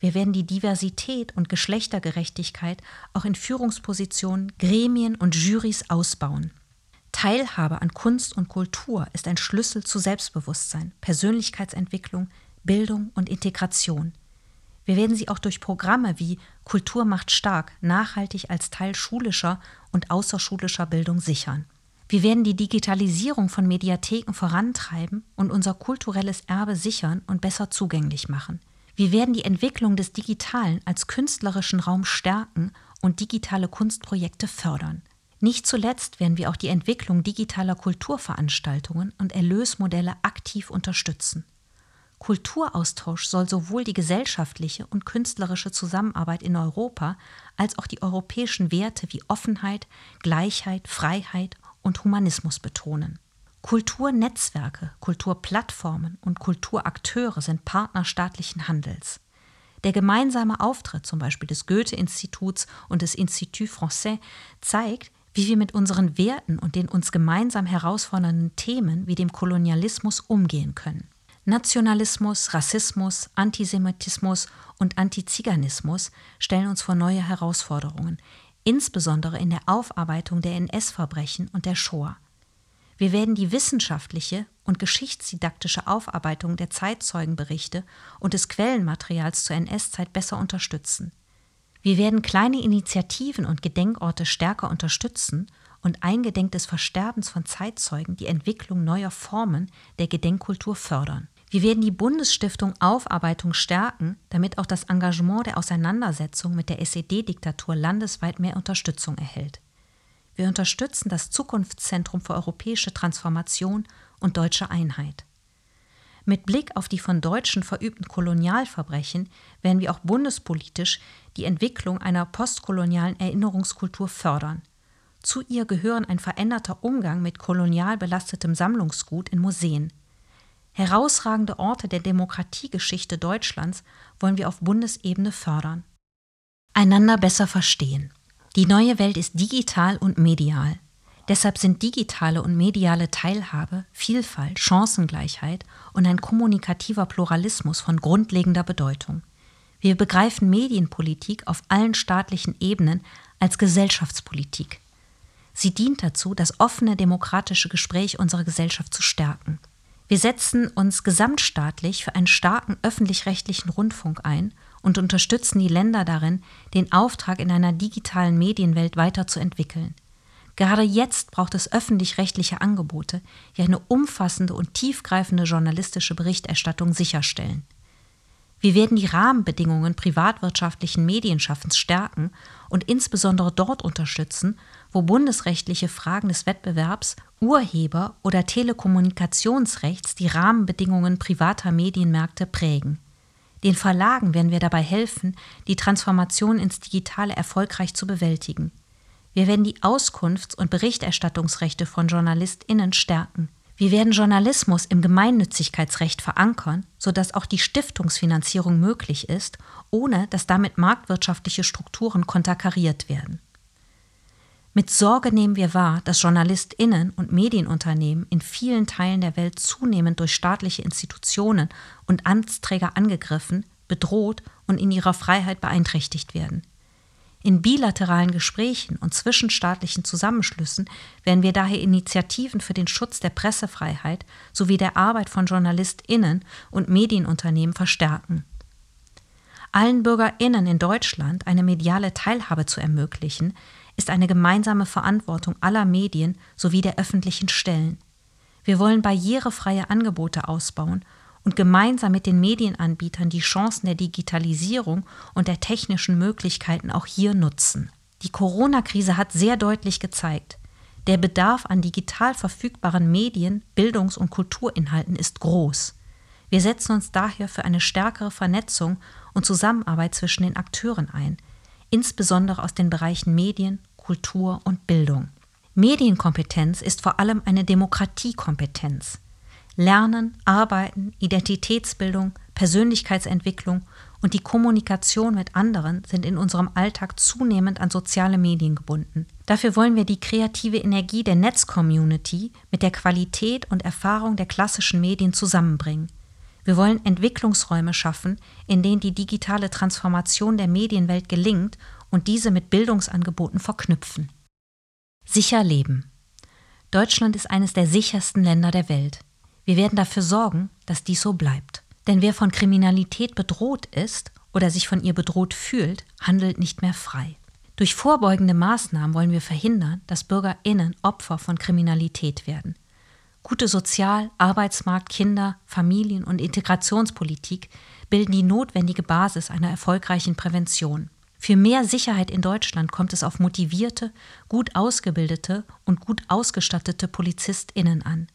Wir werden die Diversität und Geschlechtergerechtigkeit auch in Führungspositionen, Gremien und Jurys ausbauen. Teilhabe an Kunst und Kultur ist ein Schlüssel zu Selbstbewusstsein, Persönlichkeitsentwicklung, Bildung und Integration. Wir werden sie auch durch Programme wie Kultur macht stark nachhaltig als Teil schulischer und außerschulischer Bildung sichern. Wir werden die Digitalisierung von Mediatheken vorantreiben und unser kulturelles Erbe sichern und besser zugänglich machen. Wir werden die Entwicklung des Digitalen als künstlerischen Raum stärken und digitale Kunstprojekte fördern. Nicht zuletzt werden wir auch die Entwicklung digitaler Kulturveranstaltungen und Erlösmodelle aktiv unterstützen. Kulturaustausch soll sowohl die gesellschaftliche und künstlerische Zusammenarbeit in Europa als auch die europäischen Werte wie Offenheit, Gleichheit, Freiheit und Humanismus betonen. Kulturnetzwerke, Kulturplattformen und Kulturakteure sind Partner staatlichen Handels. Der gemeinsame Auftritt zum Beispiel des Goethe-Instituts und des Institut Français zeigt, wie wir mit unseren Werten und den uns gemeinsam herausfordernden Themen wie dem Kolonialismus umgehen können. Nationalismus, Rassismus, Antisemitismus und Antiziganismus stellen uns vor neue Herausforderungen, insbesondere in der Aufarbeitung der NS-Verbrechen und der Shoah. Wir werden die wissenschaftliche und geschichtsdidaktische Aufarbeitung der Zeitzeugenberichte und des Quellenmaterials zur NS-Zeit besser unterstützen. Wir werden kleine Initiativen und Gedenkorte stärker unterstützen und eingedenk des Versterbens von Zeitzeugen die Entwicklung neuer Formen der Gedenkkultur fördern. Wir werden die Bundesstiftung Aufarbeitung stärken, damit auch das Engagement der Auseinandersetzung mit der SED-Diktatur landesweit mehr Unterstützung erhält. Wir unterstützen das Zukunftszentrum für europäische Transformation und deutsche Einheit. Mit Blick auf die von Deutschen verübten Kolonialverbrechen werden wir auch bundespolitisch die Entwicklung einer postkolonialen Erinnerungskultur fördern. Zu ihr gehören ein veränderter Umgang mit kolonial belastetem Sammlungsgut in Museen. Herausragende Orte der Demokratiegeschichte Deutschlands wollen wir auf Bundesebene fördern. Einander besser verstehen. Die neue Welt ist digital und medial. Deshalb sind digitale und mediale Teilhabe, Vielfalt, Chancengleichheit und ein kommunikativer Pluralismus von grundlegender Bedeutung. Wir begreifen Medienpolitik auf allen staatlichen Ebenen als Gesellschaftspolitik. Sie dient dazu, das offene demokratische Gespräch unserer Gesellschaft zu stärken. Wir setzen uns gesamtstaatlich für einen starken öffentlich-rechtlichen Rundfunk ein und unterstützen die Länder darin, den Auftrag in einer digitalen Medienwelt weiterzuentwickeln. Gerade jetzt braucht es öffentlich-rechtliche Angebote, die eine umfassende und tiefgreifende journalistische Berichterstattung sicherstellen. Wir werden die Rahmenbedingungen privatwirtschaftlichen Medienschaffens stärken und insbesondere dort unterstützen, wo bundesrechtliche Fragen des Wettbewerbs, Urheber- oder Telekommunikationsrechts die Rahmenbedingungen privater Medienmärkte prägen. Den Verlagen werden wir dabei helfen, die Transformation ins Digitale erfolgreich zu bewältigen. Wir werden die Auskunfts- und Berichterstattungsrechte von JournalistInnen stärken. Wir werden Journalismus im Gemeinnützigkeitsrecht verankern, sodass auch die Stiftungsfinanzierung möglich ist, ohne dass damit marktwirtschaftliche Strukturen konterkariert werden. Mit Sorge nehmen wir wahr, dass JournalistInnen und Medienunternehmen in vielen Teilen der Welt zunehmend durch staatliche Institutionen und Amtsträger angegriffen, bedroht und in ihrer Freiheit beeinträchtigt werden. In bilateralen Gesprächen und zwischenstaatlichen Zusammenschlüssen werden wir daher Initiativen für den Schutz der Pressefreiheit sowie der Arbeit von JournalistInnen und Medienunternehmen verstärken. Allen BürgerInnen in Deutschland eine mediale Teilhabe zu ermöglichen, ist eine gemeinsame Verantwortung aller Medien sowie der öffentlichen Stellen. Wir wollen barrierefreie Angebote ausbauen und gemeinsam mit den Medienanbietern die Chancen der Digitalisierung und der technischen Möglichkeiten auch hier nutzen. Die Corona-Krise hat sehr deutlich gezeigt, der Bedarf an digital verfügbaren Medien, Bildungs- und Kulturinhalten ist groß. Wir setzen uns daher für eine stärkere Vernetzung und Zusammenarbeit zwischen den Akteuren ein, insbesondere aus den Bereichen Medien, Kultur und Bildung. Medienkompetenz ist vor allem eine Demokratiekompetenz. Lernen, Arbeiten, Identitätsbildung, Persönlichkeitsentwicklung und die Kommunikation mit anderen sind in unserem Alltag zunehmend an soziale Medien gebunden. Dafür wollen wir die kreative Energie der Netzcommunity mit der Qualität und Erfahrung der klassischen Medien zusammenbringen. Wir wollen Entwicklungsräume schaffen, in denen die digitale Transformation der Medienwelt gelingt und diese mit Bildungsangeboten verknüpfen. Sicher leben. Deutschland ist eines der sichersten Länder der Welt. Wir werden dafür sorgen, dass dies so bleibt. Denn wer von Kriminalität bedroht ist oder sich von ihr bedroht fühlt, handelt nicht mehr frei. Durch vorbeugende Maßnahmen wollen wir verhindern, dass Bürgerinnen Opfer von Kriminalität werden. Gute Sozial-, Arbeitsmarkt-, Kinder-, Familien- und Integrationspolitik bilden die notwendige Basis einer erfolgreichen Prävention. Für mehr Sicherheit in Deutschland kommt es auf motivierte, gut ausgebildete und gut ausgestattete Polizistinnen an.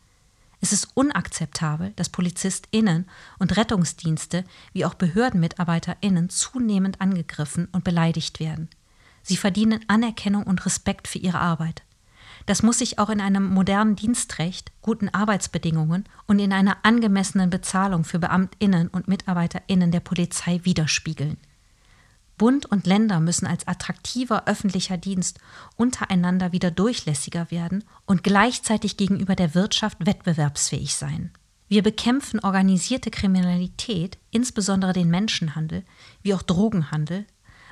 Es ist unakzeptabel, dass Polizistinnen und Rettungsdienste wie auch Behördenmitarbeiterinnen zunehmend angegriffen und beleidigt werden. Sie verdienen Anerkennung und Respekt für ihre Arbeit. Das muss sich auch in einem modernen Dienstrecht, guten Arbeitsbedingungen und in einer angemessenen Bezahlung für Beamtinnen und Mitarbeiterinnen der Polizei widerspiegeln. Bund und Länder müssen als attraktiver öffentlicher Dienst untereinander wieder durchlässiger werden und gleichzeitig gegenüber der Wirtschaft wettbewerbsfähig sein. Wir bekämpfen organisierte Kriminalität, insbesondere den Menschenhandel, wie auch Drogenhandel,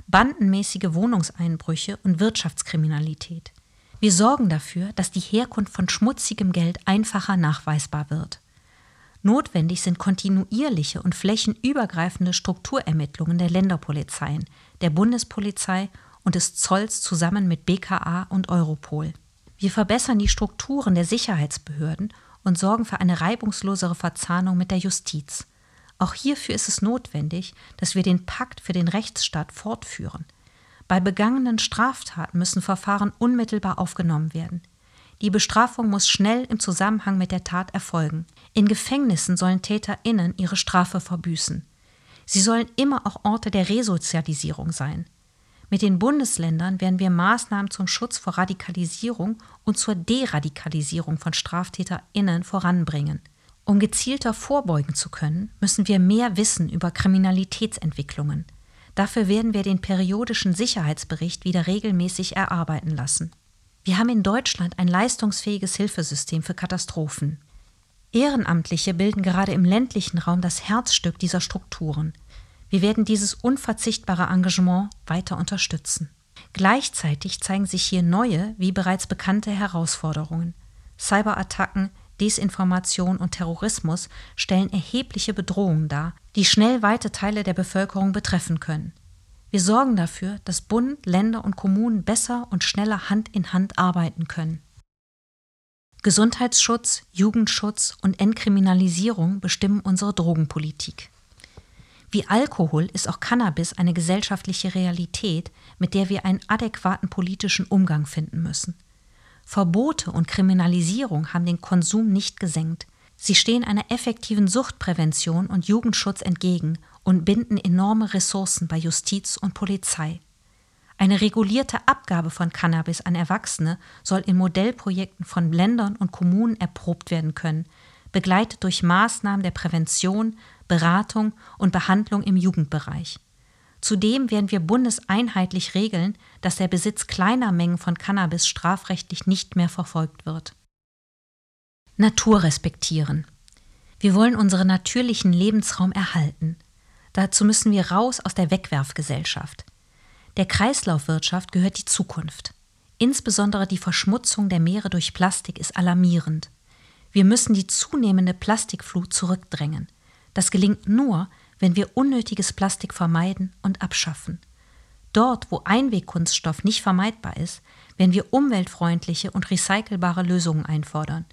bandenmäßige Wohnungseinbrüche und Wirtschaftskriminalität. Wir sorgen dafür, dass die Herkunft von schmutzigem Geld einfacher nachweisbar wird. Notwendig sind kontinuierliche und flächenübergreifende Strukturermittlungen der Länderpolizeien, der Bundespolizei und des Zolls zusammen mit BKA und Europol. Wir verbessern die Strukturen der Sicherheitsbehörden und sorgen für eine reibungslosere Verzahnung mit der Justiz. Auch hierfür ist es notwendig, dass wir den Pakt für den Rechtsstaat fortführen. Bei begangenen Straftaten müssen Verfahren unmittelbar aufgenommen werden. Die Bestrafung muss schnell im Zusammenhang mit der Tat erfolgen. In Gefängnissen sollen TäterInnen ihre Strafe verbüßen. Sie sollen immer auch Orte der Resozialisierung sein. Mit den Bundesländern werden wir Maßnahmen zum Schutz vor Radikalisierung und zur Deradikalisierung von StraftäterInnen voranbringen. Um gezielter vorbeugen zu können, müssen wir mehr wissen über Kriminalitätsentwicklungen. Dafür werden wir den periodischen Sicherheitsbericht wieder regelmäßig erarbeiten lassen. Wir haben in Deutschland ein leistungsfähiges Hilfesystem für Katastrophen. Ehrenamtliche bilden gerade im ländlichen Raum das Herzstück dieser Strukturen. Wir werden dieses unverzichtbare Engagement weiter unterstützen. Gleichzeitig zeigen sich hier neue, wie bereits bekannte Herausforderungen. Cyberattacken, Desinformation und Terrorismus stellen erhebliche Bedrohungen dar, die schnell weite Teile der Bevölkerung betreffen können. Wir sorgen dafür, dass Bund, Länder und Kommunen besser und schneller Hand in Hand arbeiten können. Gesundheitsschutz, Jugendschutz und Entkriminalisierung bestimmen unsere Drogenpolitik. Wie Alkohol ist auch Cannabis eine gesellschaftliche Realität, mit der wir einen adäquaten politischen Umgang finden müssen. Verbote und Kriminalisierung haben den Konsum nicht gesenkt. Sie stehen einer effektiven Suchtprävention und Jugendschutz entgegen und binden enorme Ressourcen bei Justiz und Polizei. Eine regulierte Abgabe von Cannabis an Erwachsene soll in Modellprojekten von Ländern und Kommunen erprobt werden können, begleitet durch Maßnahmen der Prävention, Beratung und Behandlung im Jugendbereich. Zudem werden wir bundeseinheitlich regeln, dass der Besitz kleiner Mengen von Cannabis strafrechtlich nicht mehr verfolgt wird. Natur respektieren. Wir wollen unseren natürlichen Lebensraum erhalten. Dazu müssen wir raus aus der Wegwerfgesellschaft. Der Kreislaufwirtschaft gehört die Zukunft. Insbesondere die Verschmutzung der Meere durch Plastik ist alarmierend. Wir müssen die zunehmende Plastikflut zurückdrängen. Das gelingt nur, wenn wir unnötiges Plastik vermeiden und abschaffen. Dort, wo Einwegkunststoff nicht vermeidbar ist, werden wir umweltfreundliche und recycelbare Lösungen einfordern.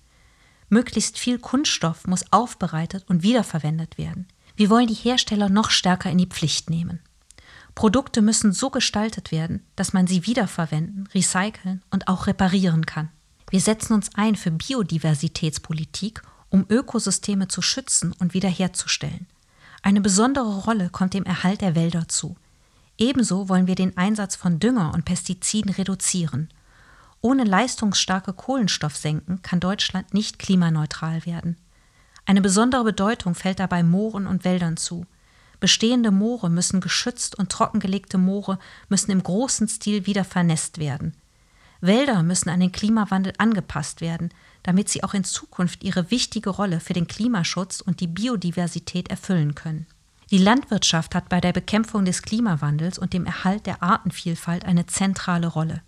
Möglichst viel Kunststoff muss aufbereitet und wiederverwendet werden. Wir wollen die Hersteller noch stärker in die Pflicht nehmen. Produkte müssen so gestaltet werden, dass man sie wiederverwenden, recyceln und auch reparieren kann. Wir setzen uns ein für Biodiversitätspolitik, um Ökosysteme zu schützen und wiederherzustellen. Eine besondere Rolle kommt dem Erhalt der Wälder zu. Ebenso wollen wir den Einsatz von Dünger und Pestiziden reduzieren. Ohne leistungsstarke Kohlenstoffsenken kann Deutschland nicht klimaneutral werden. Eine besondere Bedeutung fällt dabei Mooren und Wäldern zu. Bestehende Moore müssen geschützt und trockengelegte Moore müssen im großen Stil wieder vernässt werden. Wälder müssen an den Klimawandel angepasst werden, damit sie auch in Zukunft ihre wichtige Rolle für den Klimaschutz und die Biodiversität erfüllen können. Die Landwirtschaft hat bei der Bekämpfung des Klimawandels und dem Erhalt der Artenvielfalt eine zentrale Rolle.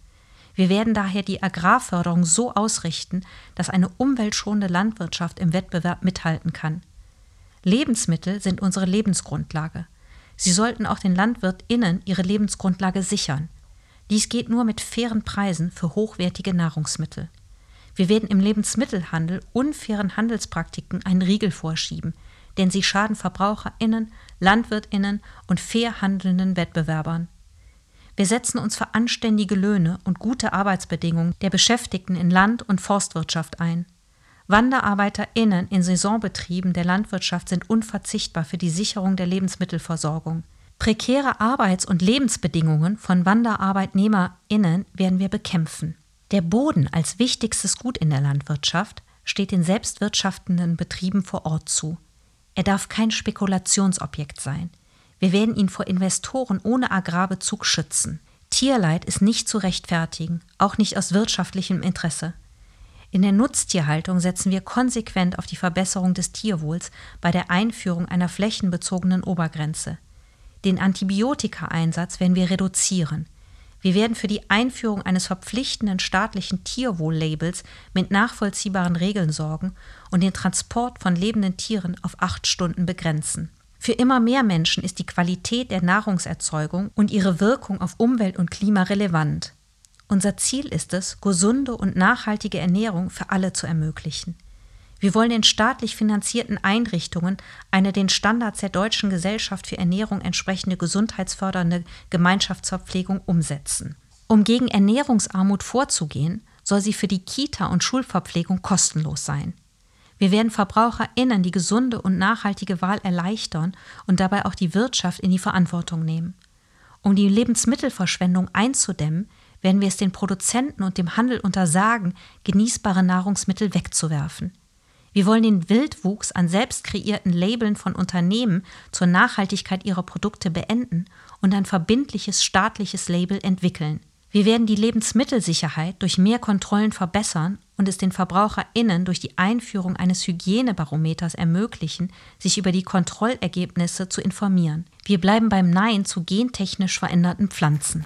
Wir werden daher die Agrarförderung so ausrichten, dass eine umweltschonende Landwirtschaft im Wettbewerb mithalten kann. Lebensmittel sind unsere Lebensgrundlage. Sie sollten auch den LandwirtInnen ihre Lebensgrundlage sichern. Dies geht nur mit fairen Preisen für hochwertige Nahrungsmittel. Wir werden im Lebensmittelhandel unfairen Handelspraktiken einen Riegel vorschieben, denn sie schaden VerbraucherInnen, LandwirtInnen und fair handelnden Wettbewerbern. Wir setzen uns für anständige Löhne und gute Arbeitsbedingungen der Beschäftigten in Land- und Forstwirtschaft ein. WanderarbeiterInnen in Saisonbetrieben der Landwirtschaft sind unverzichtbar für die Sicherung der Lebensmittelversorgung. Prekäre Arbeits- und Lebensbedingungen von WanderarbeitnehmerInnen werden wir bekämpfen. Der Boden als wichtigstes Gut in der Landwirtschaft steht den selbstwirtschaftenden Betrieben vor Ort zu. Er darf kein Spekulationsobjekt sein. Wir werden ihn vor Investoren ohne Agrarbezug schützen. Tierleid ist nicht zu rechtfertigen, auch nicht aus wirtschaftlichem Interesse. In der Nutztierhaltung setzen wir konsequent auf die Verbesserung des Tierwohls bei der Einführung einer flächenbezogenen Obergrenze. Den Antibiotikaeinsatz werden wir reduzieren. Wir werden für die Einführung eines verpflichtenden staatlichen Tierwohl-Labels mit nachvollziehbaren Regeln sorgen und den Transport von lebenden Tieren auf acht Stunden begrenzen. Für immer mehr Menschen ist die Qualität der Nahrungserzeugung und ihre Wirkung auf Umwelt und Klima relevant. Unser Ziel ist es, gesunde und nachhaltige Ernährung für alle zu ermöglichen. Wir wollen in staatlich finanzierten Einrichtungen eine den Standards der Deutschen Gesellschaft für Ernährung entsprechende gesundheitsfördernde Gemeinschaftsverpflegung umsetzen. Um gegen Ernährungsarmut vorzugehen, soll sie für die Kita- und Schulverpflegung kostenlos sein. Wir werden VerbraucherInnen die gesunde und nachhaltige Wahl erleichtern und dabei auch die Wirtschaft in die Verantwortung nehmen. Um die Lebensmittelverschwendung einzudämmen, werden wir es den Produzenten und dem Handel untersagen, genießbare Nahrungsmittel wegzuwerfen. Wir wollen den Wildwuchs an selbst kreierten Labeln von Unternehmen zur Nachhaltigkeit ihrer Produkte beenden und ein verbindliches staatliches Label entwickeln. Wir werden die Lebensmittelsicherheit durch mehr Kontrollen verbessern und es den VerbraucherInnen durch die Einführung eines Hygienebarometers ermöglichen, sich über die Kontrollergebnisse zu informieren. Wir bleiben beim Nein zu gentechnisch veränderten Pflanzen.